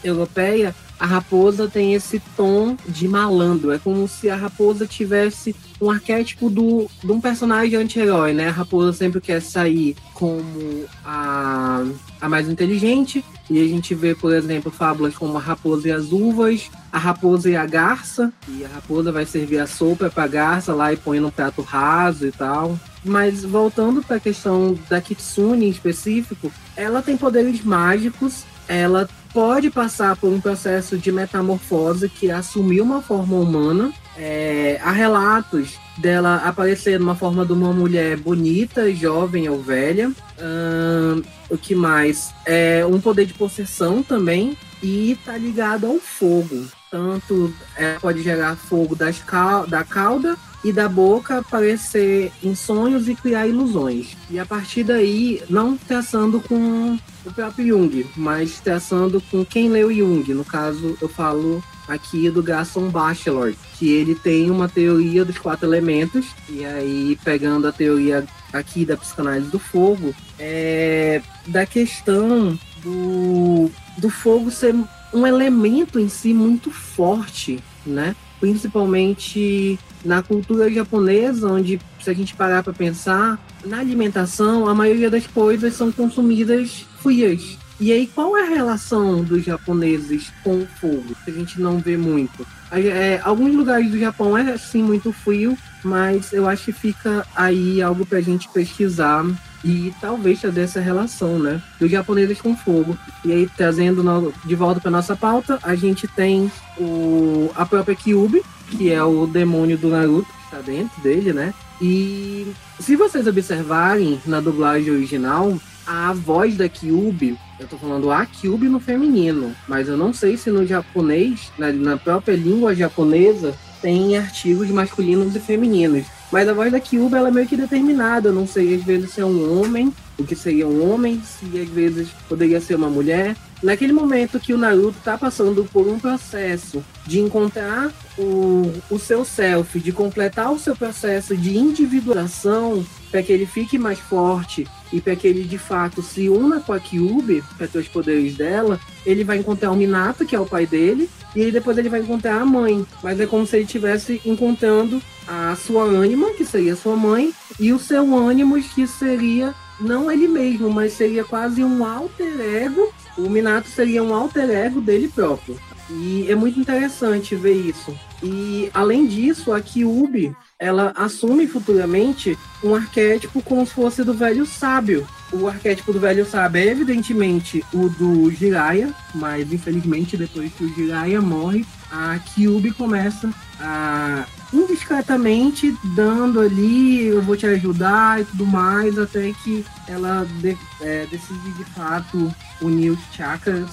europeia, a raposa tem esse tom de malandro. É como se a raposa tivesse um arquétipo do, de um personagem anti-herói, né? A raposa sempre quer sair como a, a mais inteligente. E a gente vê, por exemplo, fábulas como a raposa e as uvas, a raposa e a garça. E a raposa vai servir a sopa para a garça lá e põe num prato raso e tal. Mas voltando para a questão da Kitsune em específico, ela tem poderes mágicos, ela pode passar por um processo de metamorfose que assumir uma forma humana. É, há relatos dela aparecer numa forma de uma mulher bonita, jovem ou velha. Hum, o que mais? É um poder de possessão também. E tá ligado ao fogo. Tanto ela pode gerar fogo das cal da cauda e da boca aparecer em sonhos e criar ilusões. E a partir daí, não traçando com o próprio Jung, mas traçando com quem leu Jung. No caso, eu falo aqui do Gaston Bachelor, que ele tem uma teoria dos quatro elementos, e aí pegando a teoria aqui da psicanálise do fogo, é da questão do, do fogo ser um elemento em si muito forte, né? Principalmente na cultura japonesa, onde, se a gente parar para pensar, na alimentação, a maioria das coisas são consumidas frias. E aí, qual é a relação dos japoneses com o fogo? A gente não vê muito. É, alguns lugares do Japão é, sim, muito frio, mas eu acho que fica aí algo para a gente pesquisar e talvez trazer essa relação, né, dos japoneses com fogo. E aí, trazendo de volta para nossa pauta, a gente tem o, a própria Kyubi, que é o demônio do Naruto, que está dentro dele, né? E se vocês observarem na dublagem original, a voz da Kyubi, eu tô falando a Kyubi no feminino, mas eu não sei se no japonês, na, na própria língua japonesa, tem artigos masculinos e femininos. Mas a voz da Kyuba ela é meio que determinada. Eu não sei, às vezes, se é um homem o que seria um homem, se às vezes poderia ser uma mulher. Naquele momento que o Naruto está passando por um processo de encontrar o, o seu self, de completar o seu processo de individuação para que ele fique mais forte e para que ele de fato se una com a Kyubi para ter os poderes dela, ele vai encontrar o Minato, que é o pai dele, e depois ele vai encontrar a mãe. Mas é como se ele estivesse encontrando a sua ânima, que seria sua mãe, e o seu ânimo, que seria não ele mesmo, mas seria quase um alter ego. O Minato seria um alter ego dele próprio. E é muito interessante ver isso. E além disso, a Kyubi, ela assume futuramente um arquétipo como se fosse do velho sábio. O arquétipo do velho sábio é evidentemente o do Jiraiya, mas infelizmente depois que o Jiraiya morre, a Kyubi começa a indiscretamente dando ali, eu vou te ajudar e tudo mais, até que ela de, é, decide de fato unir os chakras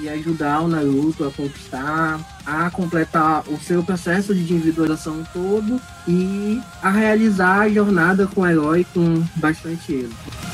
e ajudar o Naruto a conquistar, a completar o seu processo de individualização todo e a realizar a jornada com o herói com bastante êxito.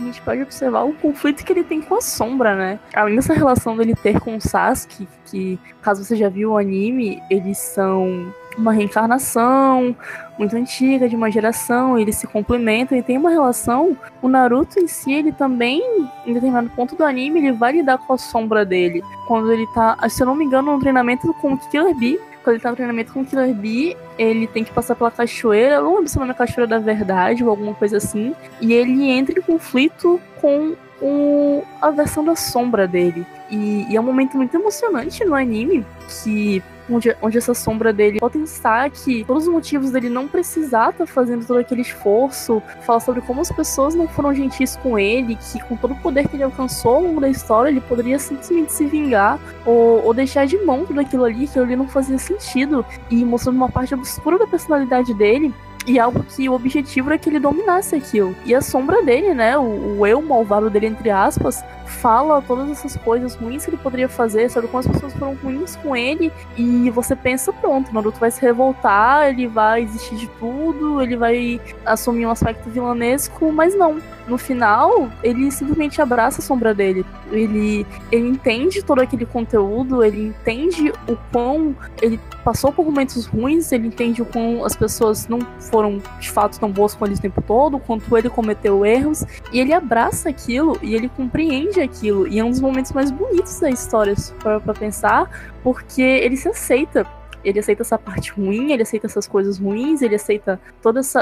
A gente pode observar o conflito que ele tem com a sombra, né? Além dessa relação dele ter com o Sasuke, que, caso você já viu o anime, eles são uma reencarnação muito antiga de uma geração, eles se complementam e tem uma relação. O Naruto em si, ele também, em determinado ponto do anime, ele vai lidar com a sombra dele. Quando ele tá, se eu não me engano, no treinamento com o Killer Bee, quando ele tá no treinamento com o Killer Bee, ele tem que passar pela cachoeira, não lembro se é cachoeira da verdade ou alguma coisa assim, e ele entra em conflito com o, a versão da sombra dele. E, e, é um momento muito emocionante no anime, que onde, onde essa sombra dele potenciar que todos os motivos dele não precisar estar tá fazendo todo aquele esforço, fala sobre como as pessoas não foram gentis com ele, que com todo o poder que ele alcançou ao longo da história, ele poderia simplesmente se vingar ou, ou deixar de mão tudo aquilo ali, que ali não fazia sentido, e mostrando uma parte obscura da personalidade dele, e algo que o objetivo era que ele dominasse aquilo. E a sombra dele, né? O, o eu malvado dele, entre aspas, fala todas essas coisas ruins que ele poderia fazer, sabe como as pessoas foram ruins com ele. E você pensa, pronto, Naruto vai se revoltar, ele vai existir de tudo, ele vai assumir um aspecto vilanesco, mas não no final, ele simplesmente abraça a sombra dele. Ele, ele entende todo aquele conteúdo, ele entende o quão ele passou por momentos ruins, ele entende o quão as pessoas não foram de fato tão boas com ele o tempo todo, quanto ele cometeu erros, e ele abraça aquilo e ele compreende aquilo. E é um dos momentos mais bonitos da história, para pensar, porque ele se aceita ele aceita essa parte ruim, ele aceita essas coisas ruins, ele aceita todos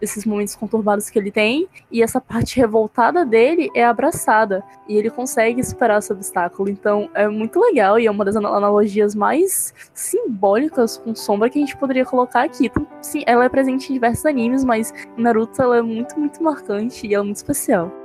esses momentos conturbados que ele tem, e essa parte revoltada dele é abraçada, e ele consegue superar esse obstáculo. Então é muito legal, e é uma das analogias mais simbólicas com sombra que a gente poderia colocar aqui. Então, sim, ela é presente em diversos animes, mas Naruto ela é muito, muito marcante e ela é muito especial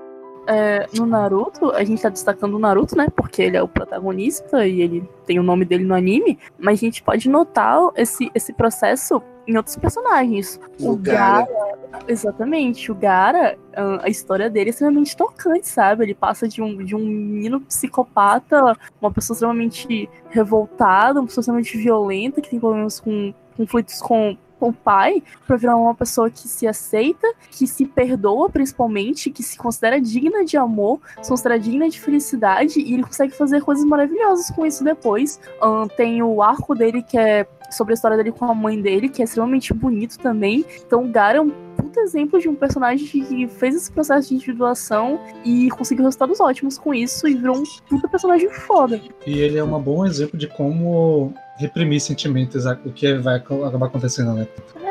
é, no Naruto, a gente tá destacando o Naruto, né? Porque ele é o protagonista e ele tem o nome dele no anime, mas a gente pode notar esse, esse processo em outros personagens. O, o Gara. Gara. Exatamente, o Gara, a história dele é extremamente tocante, sabe? Ele passa de um, de um menino psicopata, uma pessoa extremamente revoltada, uma pessoa extremamente violenta, que tem problemas com conflitos com com o pai para virar uma pessoa que se aceita, que se perdoa principalmente, que se considera digna de amor, se considera digna de felicidade e ele consegue fazer coisas maravilhosas com isso depois. Um, tem o arco dele que é sobre a história dele com a mãe dele, que é extremamente bonito também. Então o Gara é um puto exemplo de um personagem que fez esse processo de individuação e conseguiu resultados ótimos com isso e virou um puta personagem foda. E ele é um bom exemplo de como reprimir sentimentos, o que vai acabar acontecendo, né?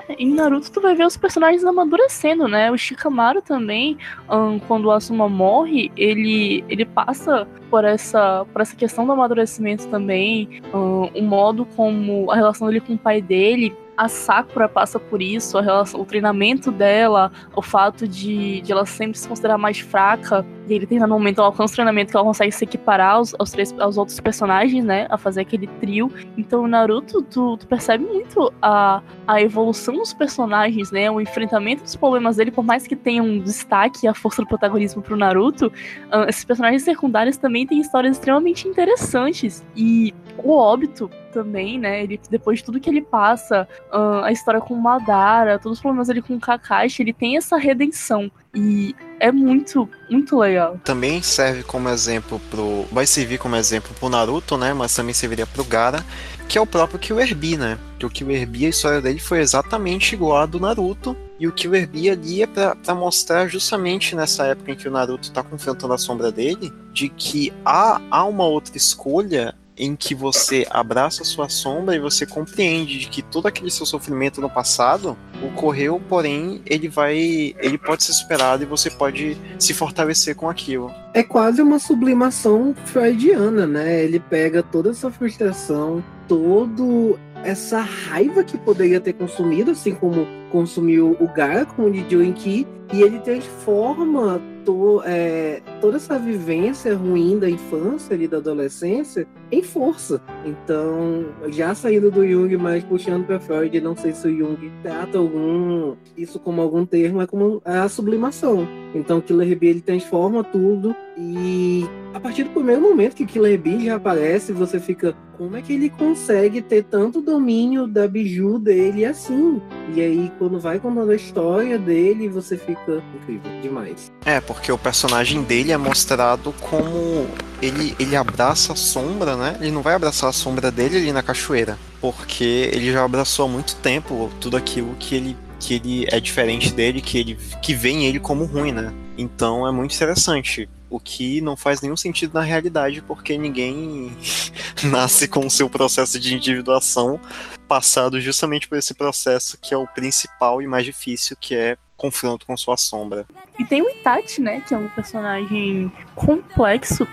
É, em Naruto tu vai ver os personagens amadurecendo, né? O Shikamaru também, um, quando o Asuma morre, ele, ele passa por essa, por essa questão do amadurecimento também, um, o modo como a relação dele com o pai dele a Sakura passa por isso, relação, o treinamento dela, o fato de, de ela sempre se considerar mais fraca, e ele tem no momento ela alcança o treinamento que ela consegue se equiparar aos, aos, três, aos outros personagens, né? A fazer aquele trio. Então, o Naruto, tu, tu, percebe muito a, a evolução dos personagens, né? O enfrentamento dos problemas dele, por mais que tenha um destaque a força do protagonismo pro Naruto, uh, esses personagens secundários também têm histórias extremamente interessantes. E o óbito também, né? Ele, depois de tudo que ele passa, uh, a história com Madara, todos os problemas dele com Kakashi, ele tem essa redenção. E é muito, muito legal. Também serve como exemplo pro. Vai servir como exemplo pro Naruto, né? Mas também serviria pro Gara, que é o próprio Kyuerbi, né? Que o Kyuerbi, a história dele foi exatamente igual a do Naruto. E o Kyuerbi ali é pra mostrar justamente nessa época em que o Naruto tá confrontando a sombra dele, de que há, há uma outra escolha em que você abraça a sua sombra e você compreende de que todo aquele seu sofrimento no passado ocorreu, porém ele vai, ele pode ser superado e você pode se fortalecer com aquilo. É quase uma sublimação freudiana, né? Ele pega toda essa frustração, todo essa raiva que poderia ter consumido, assim como consumiu o Gara com o Nijo Inki, e ele transforma to, é, toda essa vivência ruim da infância e da adolescência em força. Então, já saindo do Jung, mas puxando para Freud, não sei se o Jung trata algum isso como algum termo, é como a sublimação. Então, Killer Bee ele transforma tudo e a partir do primeiro momento que Killer Bee já aparece, você fica como é que ele consegue ter tanto domínio da biju dele assim? E aí, quando vai contando a história dele, você fica incrível demais. É, porque o personagem dele é mostrado como ele, ele abraça a sombra, né? Ele não vai abraçar a sombra dele ali na cachoeira, porque ele já abraçou há muito tempo tudo aquilo que ele que ele é diferente dele, que ele que vem ele como ruim, né? Então é muito interessante. O que não faz nenhum sentido na realidade, porque ninguém nasce com o seu processo de individuação passado justamente por esse processo que é o principal e mais difícil, que é confronto com sua sombra. E tem o Itachi, né, que é um personagem complexo,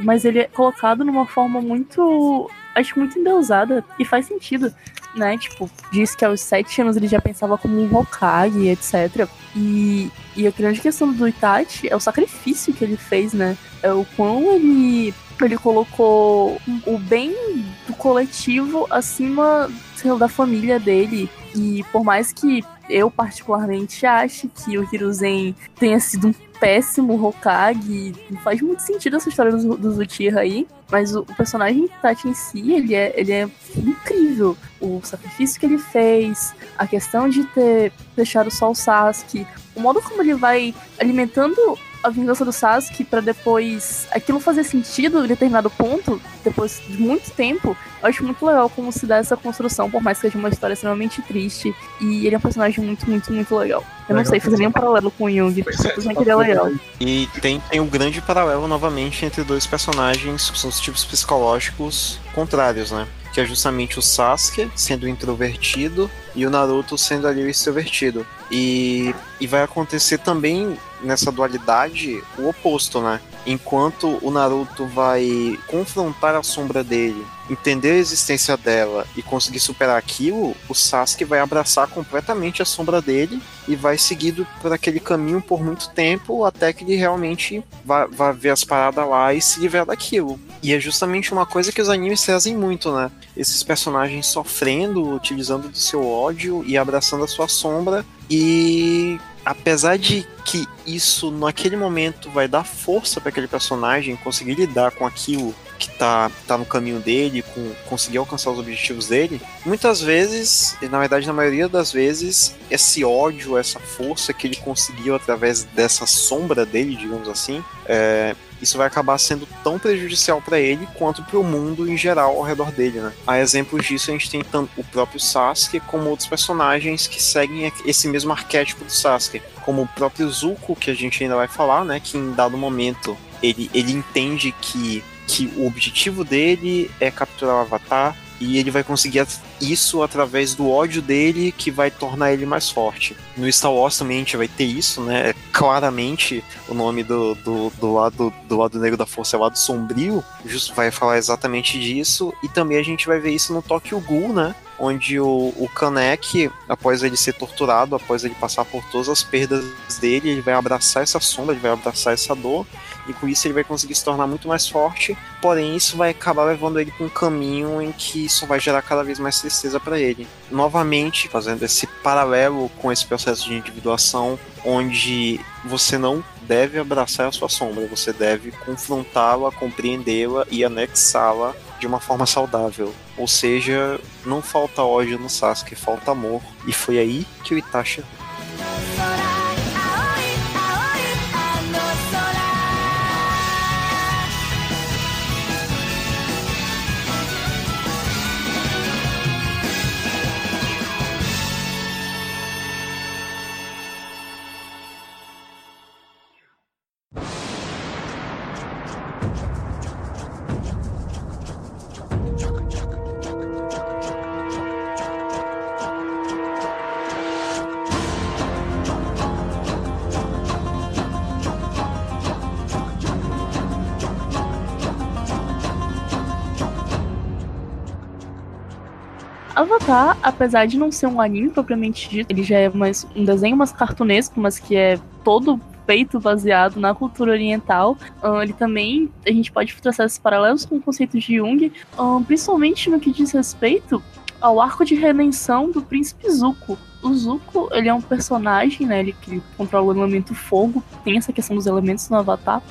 mas ele é colocado numa forma muito, acho muito endeusada e faz sentido, né? Tipo, diz que aos sete anos ele já pensava como um Hokage, etc. E, e a grande questão do Itachi é o sacrifício que ele fez, né? É o quão ele ele colocou o bem do coletivo acima da família dele. E por mais que eu particularmente ache que o Hiruzen tenha sido um péssimo Hokage, não faz muito sentido essa história do, do Zuchiha aí, mas o, o personagem Tati em si, ele é, ele é incrível. O sacrifício que ele fez, a questão de ter deixado só o Sasuke, o modo como ele vai alimentando a vingança do Sasuke para depois aquilo fazer sentido em determinado ponto, depois de muito tempo, eu acho muito legal como se dá essa construção, por mais que seja uma história extremamente triste. E ele é um personagem muito, muito, muito legal. Eu legal. não sei fazer nenhum paralelo com o Jung, simplesmente ele é legal. E tem, tem um grande paralelo novamente entre dois personagens que são os tipos psicológicos contrários, né? que é justamente o Sasuke sendo introvertido e o Naruto sendo ali o extrovertido. E, e vai acontecer também nessa dualidade o oposto, né? Enquanto o Naruto vai confrontar a sombra dele, entender a existência dela e conseguir superar aquilo, o Sasuke vai abraçar completamente a sombra dele e vai seguindo por aquele caminho por muito tempo até que ele realmente vai ver as paradas lá e se livrar daquilo. E é justamente uma coisa que os animes trazem muito, né? Esses personagens sofrendo, utilizando do seu ódio e abraçando a sua sombra e apesar de que isso naquele momento vai dar força para aquele personagem conseguir lidar com aquilo que tá, tá no caminho dele, com, conseguir alcançar os objetivos dele, muitas vezes, e na verdade na maioria das vezes, esse ódio, essa força que ele conseguiu através dessa sombra dele, digamos assim, é, isso vai acabar sendo tão prejudicial para ele quanto para o mundo em geral ao redor dele, né? A exemplos disso a gente tem tanto o próprio Sasuke como outros personagens que seguem esse mesmo arquétipo do Sasuke, como o próprio Zuko, que a gente ainda vai falar, né, que em dado momento ele, ele entende que que o objetivo dele é capturar o Avatar, e ele vai conseguir isso através do ódio dele que vai tornar ele mais forte. No Star Wars também a gente vai ter isso, né? Claramente o nome do, do, do lado do lado negro da força é o lado sombrio, justo vai falar exatamente disso, e também a gente vai ver isso no Tokyo Ghoul, né? Onde o, o Kanek, após ele ser torturado, após ele passar por todas as perdas dele, ele vai abraçar essa sombra, ele vai abraçar essa dor, e com isso ele vai conseguir se tornar muito mais forte. Porém, isso vai acabar levando ele para um caminho em que isso vai gerar cada vez mais tristeza para ele. Novamente, fazendo esse paralelo com esse processo de individuação, onde você não deve abraçar a sua sombra, você deve confrontá-la, compreendê-la e anexá-la de uma forma saudável. Ou seja, não falta ódio no Sasuke, falta amor. E foi aí que o Itachi apesar de não ser um anime propriamente dito, ele já é mais um desenho mais cartunesco, mas que é todo feito baseado na cultura oriental. Uh, ele também, a gente pode traçar esses paralelos com o conceito de Jung, uh, principalmente no que diz respeito ao arco de redenção do príncipe Zuko. O Zuko, ele é um personagem, né, ele que controla o elemento fogo, tem essa questão dos elementos no Avatar.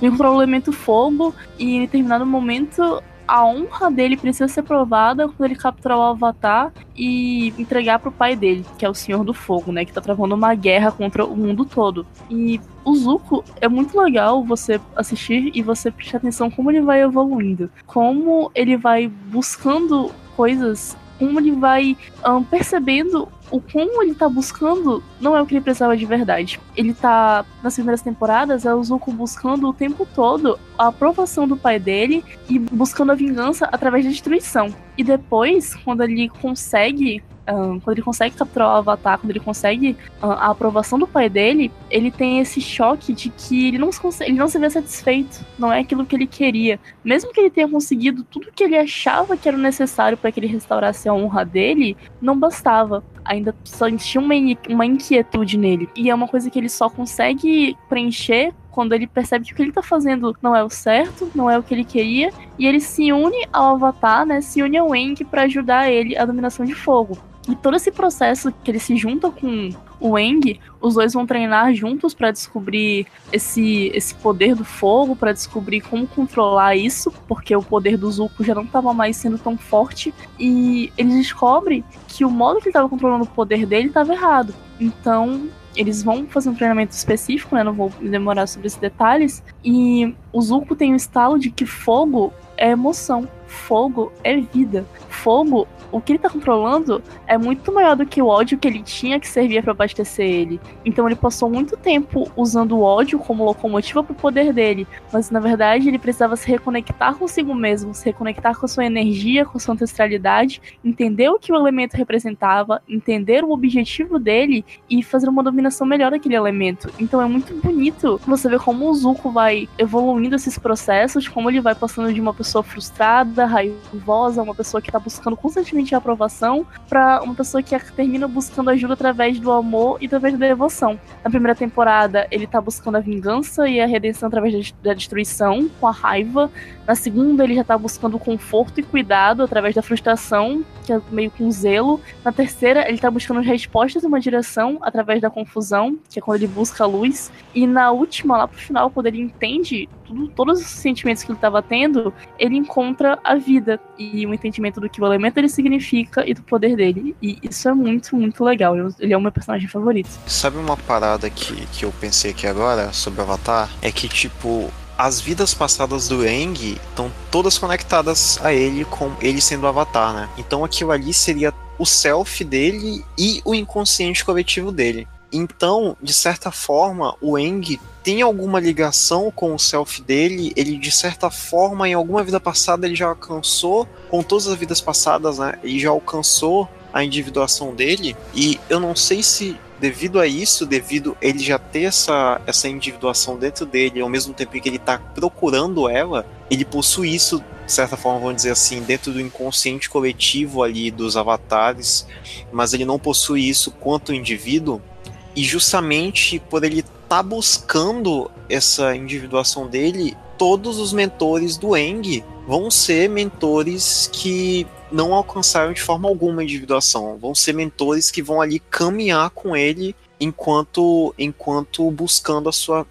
Ele controla o elemento fogo e em determinado momento a honra dele precisa ser provada quando ele capturar o Avatar e entregar pro pai dele, que é o Senhor do Fogo, né? Que tá travando uma guerra contra o mundo todo. E o Zuko é muito legal você assistir e você prestar atenção como ele vai evoluindo. Como ele vai buscando coisas como ele vai um, percebendo o como ele tá buscando não é o que ele precisava de verdade. Ele tá, nas primeiras temporadas, é o Zuko buscando o tempo todo a aprovação do pai dele e buscando a vingança através da destruição. E depois, quando ele consegue um, quando ele consegue capturar o Avatar, quando ele consegue um, a aprovação do pai dele, ele tem esse choque de que ele não, se ele não se vê satisfeito, não é aquilo que ele queria. Mesmo que ele tenha conseguido tudo que ele achava que era necessário para que ele restaurasse a honra dele, não bastava. Ainda tinha uma, uma inquietude nele. E é uma coisa que ele só consegue preencher quando ele percebe que o que ele tá fazendo não é o certo, não é o que ele queria, e ele se une ao Avatar, né? Se une ao Eng para ajudar ele a dominação de fogo. E todo esse processo que ele se junta com o Eng, os dois vão treinar juntos para descobrir esse, esse poder do fogo, para descobrir como controlar isso, porque o poder do Zuko já não estava mais sendo tão forte. E ele descobre que o modo que ele estava controlando o poder dele estava errado. Então eles vão fazer um treinamento específico, né? Não vou demorar sobre esses detalhes. E o Zuko tem o estalo de que fogo é emoção, fogo é vida. Fogo o que ele tá controlando é muito maior do que o ódio que ele tinha que servia para abastecer ele. Então ele passou muito tempo usando o ódio como locomotiva pro poder dele, mas na verdade ele precisava se reconectar consigo mesmo, se reconectar com a sua energia, com a sua ancestralidade, entender o que o elemento representava, entender o objetivo dele e fazer uma dominação melhor daquele elemento. Então é muito bonito você ver como o Zuko vai evoluindo esses processos, como ele vai passando de uma pessoa frustrada, raivosa, uma pessoa que tá buscando constantemente de aprovação para uma pessoa que termina buscando ajuda através do amor e através da devoção. Na primeira temporada, ele tá buscando a vingança e a redenção através da destruição, com a raiva. Na segunda, ele já tá buscando conforto e cuidado através da frustração, que é meio com zelo. Na terceira, ele tá buscando respostas em uma direção através da confusão, que é quando ele busca a luz. E na última, lá pro final, quando ele entende tudo, todos os sentimentos que ele estava tendo, ele encontra a vida e o entendimento do que o elemento ele significa e do poder dele. E isso é muito, muito legal. Ele é o meu personagem favorito. Sabe uma parada que, que eu pensei aqui agora sobre o Avatar? É que, tipo, as vidas passadas do Eng estão todas conectadas a ele, com ele sendo o Avatar, né? Então aquilo ali seria o self dele e o inconsciente coletivo dele. Então, de certa forma, o Eng tem alguma ligação com o self dele, ele de certa forma, em alguma vida passada, ele já alcançou, com todas as vidas passadas, né? Ele já alcançou a individuação dele, e eu não sei se devido a isso, devido ele já ter essa, essa individuação dentro dele, ao mesmo tempo que ele está procurando ela, ele possui isso, de certa forma, vamos dizer assim, dentro do inconsciente coletivo ali dos avatares, mas ele não possui isso quanto indivíduo, e justamente por ele estar tá buscando essa individuação dele, todos os mentores do Eng vão ser mentores que não alcançaram de forma alguma a individuação. Vão ser mentores que vão ali caminhar com ele enquanto, enquanto buscando a sua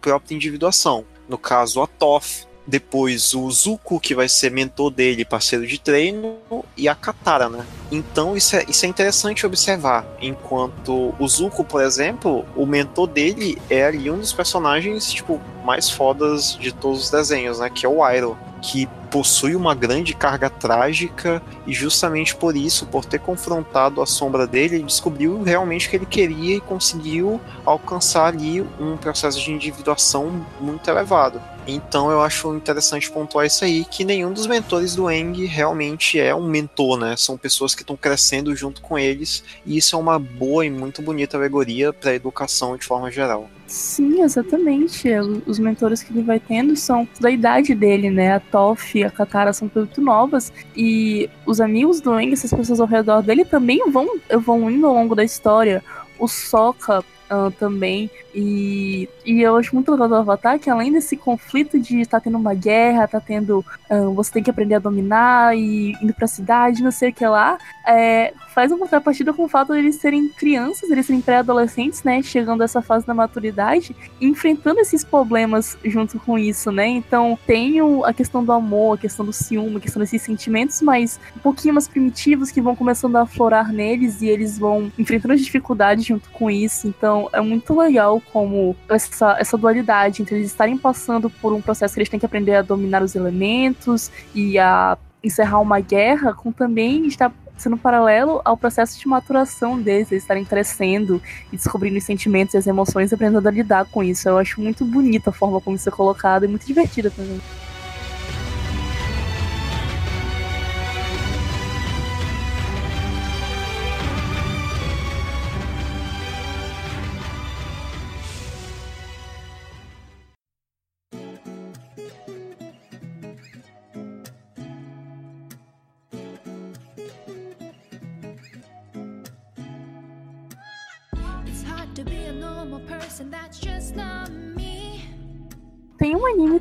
própria individuação. No caso, a Toff, depois o Zuko, que vai ser mentor dele, parceiro de treino, e a Katara, né? Então isso é, isso é interessante observar. Enquanto o Zuko, por exemplo, o mentor dele é ali um dos personagens, tipo, mais fodas de todos os desenhos, né? Que é o Iroh que possui uma grande carga trágica e justamente por isso, por ter confrontado a sombra dele, ele descobriu realmente que ele queria e conseguiu alcançar ali um processo de individuação muito elevado. Então eu acho interessante pontuar isso aí, que nenhum dos mentores do Eng realmente é um mentor, né? São pessoas que estão crescendo junto com eles, e isso é uma boa e muito bonita alegoria para a educação de forma geral. Sim, exatamente. Os mentores que ele vai tendo são da idade dele, né? A Toff e a Katara são muito novas, e os amigos do Eng, essas pessoas ao redor dele, também vão evoluindo ao longo da história. O Sokka uh, também. E, e eu acho muito legal do Avatar que além desse conflito de tá tendo uma guerra, tá tendo. Uh, você tem que aprender a dominar e indo pra cidade, não sei o que lá, é, faz uma contrapartida com o fato de eles serem crianças, eles serem pré-adolescentes, né? Chegando a essa fase da maturidade, enfrentando esses problemas junto com isso, né? Então tem a questão do amor, a questão do ciúme, a questão desses sentimentos mais um pouquinho mais primitivos que vão começando a aflorar neles e eles vão enfrentando as dificuldades junto com isso. Então é muito legal como essa, essa dualidade entre eles estarem passando por um processo que eles têm que aprender a dominar os elementos e a encerrar uma guerra, com também estar sendo paralelo ao processo de maturação deles, eles estarem crescendo e descobrindo os sentimentos e as emoções e aprendendo a lidar com isso. Eu acho muito bonita a forma como isso é colocado e muito divertida também.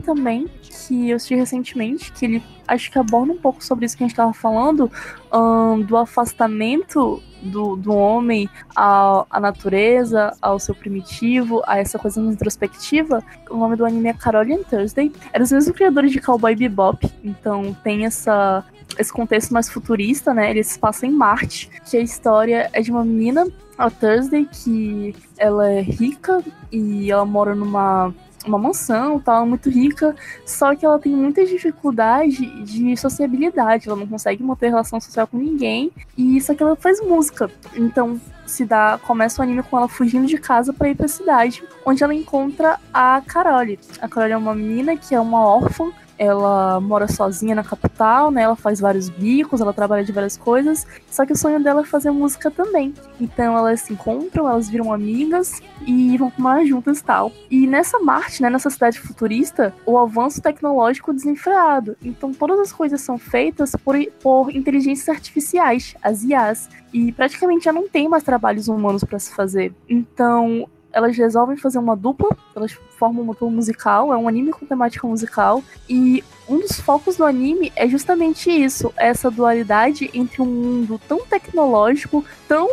Também que eu assisti recentemente, que ele acho que aborda um pouco sobre isso que a gente estava falando, um, do afastamento do, do homem à, à natureza, ao seu primitivo, a essa coisa introspectiva. O nome do anime é Carolian Thursday. Eram os mesmos criadores de Cowboy Bebop, então tem essa esse contexto mais futurista, né? Eles passam em Marte, que a história é de uma menina, a Thursday, que ela é rica e ela mora numa uma mansão, tal, muito rica, só que ela tem muita dificuldade de sociabilidade, ela não consegue manter relação social com ninguém, e só que ela faz música. Então, se dá, começa o anime com ela fugindo de casa para ir para cidade, onde ela encontra a Carole. A Carole é uma menina que é uma órfã ela mora sozinha na capital, né? Ela faz vários bicos, ela trabalha de várias coisas. Só que o sonho dela é fazer música também. Então elas se encontram, elas viram amigas e vão morar juntas tal. E nessa Marte, né? Nessa cidade futurista, o avanço tecnológico desenfreado. Então todas as coisas são feitas por, por inteligências artificiais, as IAs. E praticamente já não tem mais trabalhos humanos para se fazer. Então elas resolvem fazer uma dupla, elas formam uma dupla musical, é um anime com temática musical, e um dos focos do anime é justamente isso, essa dualidade entre um mundo tão tecnológico, tão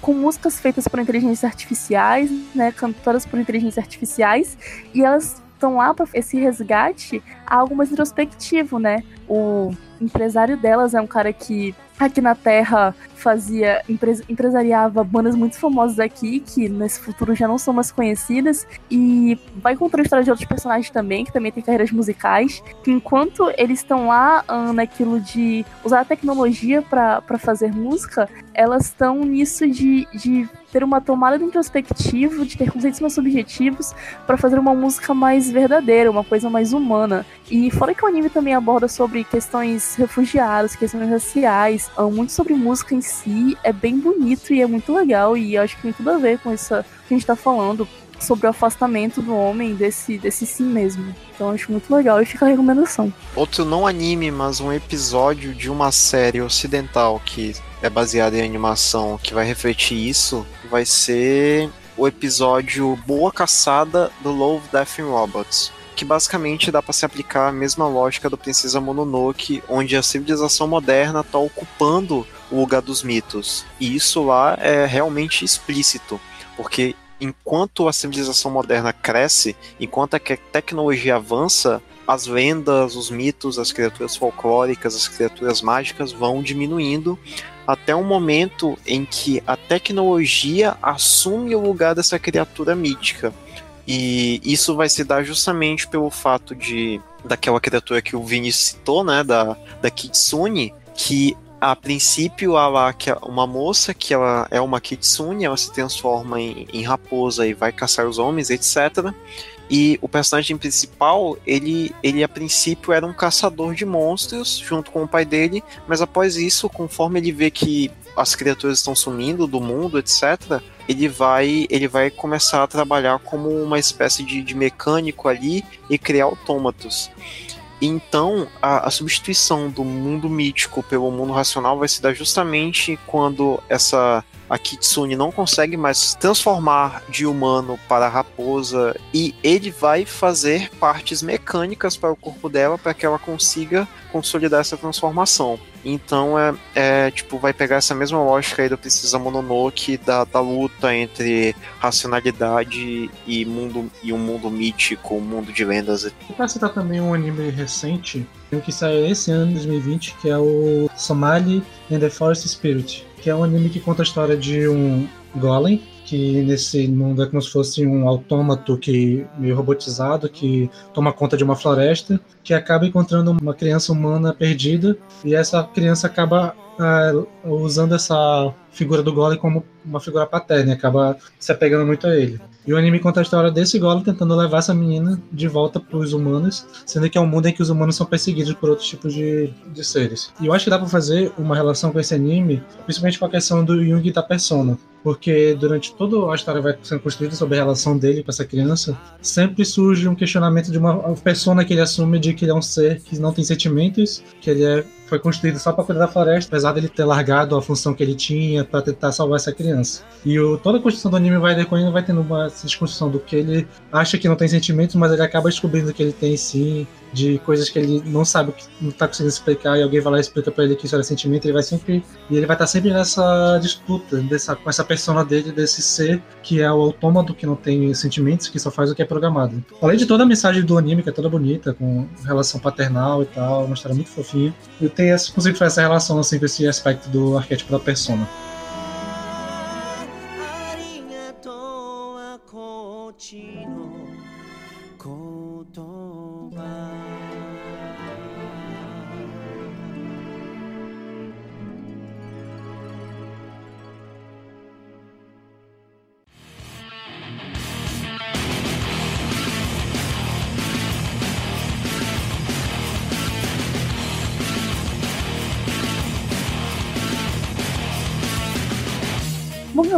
com músicas feitas por inteligências artificiais, né, cantoras por inteligências artificiais, e elas estão lá para esse resgate algo mais introspectivo, né? O empresário delas é um cara que aqui na Terra fazia empresariava bandas muito famosas aqui que nesse futuro já não são mais conhecidas e vai contar a história de outros personagens também que também têm carreiras musicais. Que enquanto eles estão lá uh, naquilo de usar a tecnologia para fazer música elas estão nisso de, de ter uma tomada de introspectivo, de ter conceitos mais subjetivos para fazer uma música mais verdadeira, uma coisa mais humana. E fora que o anime também aborda sobre questões refugiadas, questões raciais, ah, muito sobre música em si, é bem bonito e é muito legal e acho que tem tudo a ver com isso que a gente tá falando sobre o afastamento do homem desse, desse si mesmo. Então acho muito legal e fica a recomendação. Outro não anime, mas um episódio de uma série ocidental que é baseada em animação que vai refletir isso vai ser o episódio Boa Caçada do Love, Death and Robots. Que basicamente dá para se aplicar a mesma lógica do Princesa Mononoke, onde a civilização moderna está ocupando o lugar dos mitos. E isso lá é realmente explícito, porque enquanto a civilização moderna cresce, enquanto a tecnologia avança, as lendas, os mitos, as criaturas folclóricas, as criaturas mágicas vão diminuindo até um momento em que a tecnologia assume o lugar dessa criatura mítica. E isso vai se dar justamente pelo fato de daquela criatura que o Vini citou, né, da, da Kitsune, que a princípio lá que é uma moça que ela é uma kitsune, ela se transforma em, em raposa e vai caçar os homens, etc. E o personagem principal, ele, ele a princípio era um caçador de monstros junto com o pai dele, mas após isso, conforme ele vê que as criaturas estão sumindo do mundo, etc., ele vai, ele vai começar a trabalhar como uma espécie de, de mecânico ali e criar autômatos. Então, a, a, substituição do mundo mítico pelo mundo racional vai se dar justamente quando essa a Kitsune não consegue mais transformar de humano para raposa e ele vai fazer partes mecânicas para o corpo dela para que ela consiga consolidar essa transformação. Então é, é, tipo, vai pegar essa mesma lógica aí do Precisa Mononoke da, da luta entre racionalidade e mundo e um mundo mítico, um mundo de lendas. Pra citar também um anime recente, que saiu esse ano, 2020, que é o Somali and the Forest Spirit, que é um anime que conta a história de um golem que nesse mundo é como se fosse um autômato que meio robotizado que toma conta de uma floresta, que acaba encontrando uma criança humana perdida e essa criança acaba uh, usando essa figura do Golem como uma figura paterna, e acaba se apegando muito a ele. E o anime conta a história desse Golem tentando levar essa menina de volta para os humanos, sendo que é um mundo em que os humanos são perseguidos por outros tipos de, de seres. E eu acho que dá para fazer uma relação com esse anime, principalmente com a questão do Jung da persona porque durante toda a história vai sendo construída sobre a relação dele com essa criança, sempre surge um questionamento de uma persona que ele assume de que ele é um ser que não tem sentimentos, que ele é, foi construído só para cuidar da floresta, apesar dele ter largado a função que ele tinha para tentar salvar essa criança. E o, toda a construção do anime vai decorrendo, vai tendo uma desconstrução do que ele acha que não tem sentimentos, mas ele acaba descobrindo que ele tem sim, de coisas que ele não sabe, que não tá conseguindo explicar, e alguém vai lá e explica para ele que isso era sentimento, ele vai sempre. E ele vai estar tá sempre nessa disputa, dessa, com essa persona dele, desse ser que é o autômato que não tem sentimentos, que só faz o que é programado. Além de toda a mensagem do anime, que é toda bonita, com relação paternal e tal, uma história muito fofinha, eu tenho consigo fazer essa relação assim, com esse aspecto do arquétipo da persona.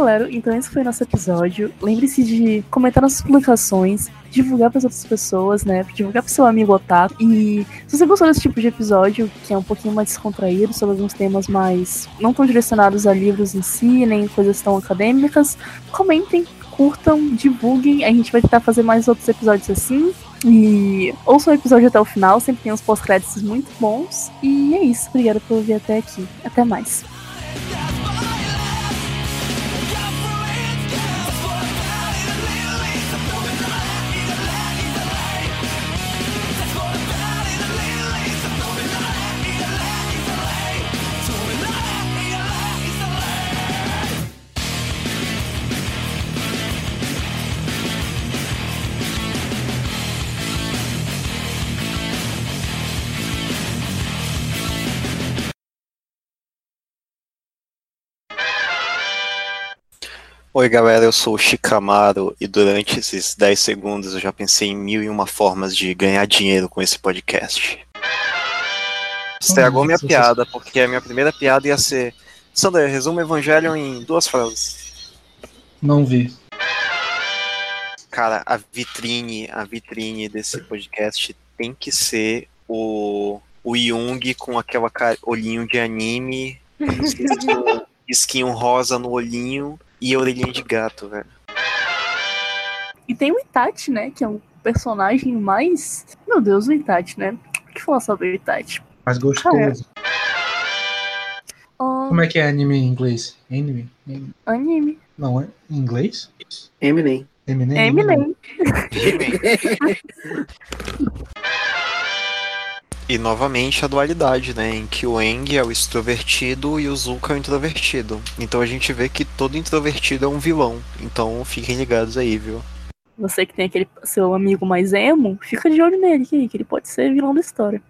Galera, então esse foi o nosso episódio. Lembre-se de comentar nossas publicações, divulgar para as outras pessoas, né? Divulgar para seu amigo otaku. E se você gostou desse tipo de episódio, que é um pouquinho mais descontraído, sobre alguns temas mais não tão direcionados a livros em si, nem coisas tão acadêmicas, comentem, curtam, divulguem. A gente vai tentar fazer mais outros episódios assim. E ouçam o episódio até o final, sempre tem uns pós-créditos muito bons. E é isso, obrigada por ouvir até aqui. Até mais. Oi galera, eu sou o Shikamaru e durante esses 10 segundos eu já pensei em mil e uma formas de ganhar dinheiro com esse podcast. Estragou minha piada, porque a minha primeira piada ia ser Sandra, resume o Evangelho em duas frases. Não vi. Cara, a vitrine, a vitrine desse podcast tem que ser o, o Jung com aquela cara, olhinho de anime, esquinho rosa no olhinho e a orelhinha de gato, velho. E tem o Itachi, né? Que é um personagem mais. Meu Deus, o Itachi, né? O que falar sobre o Itachi? Mas gostoso. Ah, Como é que é anime em inglês? Anime? Anime. anime. Não, é em inglês? Eminem. Eminem? É Eminem. E novamente a dualidade, né? Em que o Eng é o extrovertido e o Zuka é o introvertido. Então a gente vê que todo introvertido é um vilão. Então fiquem ligados aí, viu? Você que tem aquele seu amigo mais emo, fica de olho nele, que que ele pode ser vilão da história.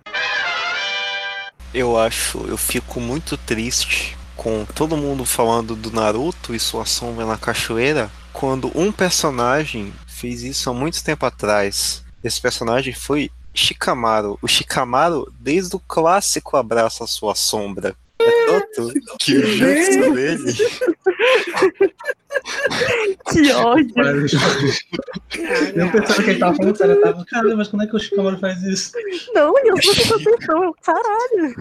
Eu acho, eu fico muito triste com todo mundo falando do Naruto e sua sombra na cachoeira, quando um personagem fez isso há muito tempo atrás. Esse personagem foi Shikamaru. O Shikamaru, desde o clássico Abraça a Sua Sombra. É tanto que o jutsu dele Que ódio. Eu pensava que ele tava falando sério, eu tava, cara, mas quando é que o Shikamaru faz isso? Não, eu prestando atenção. eu, Caralho.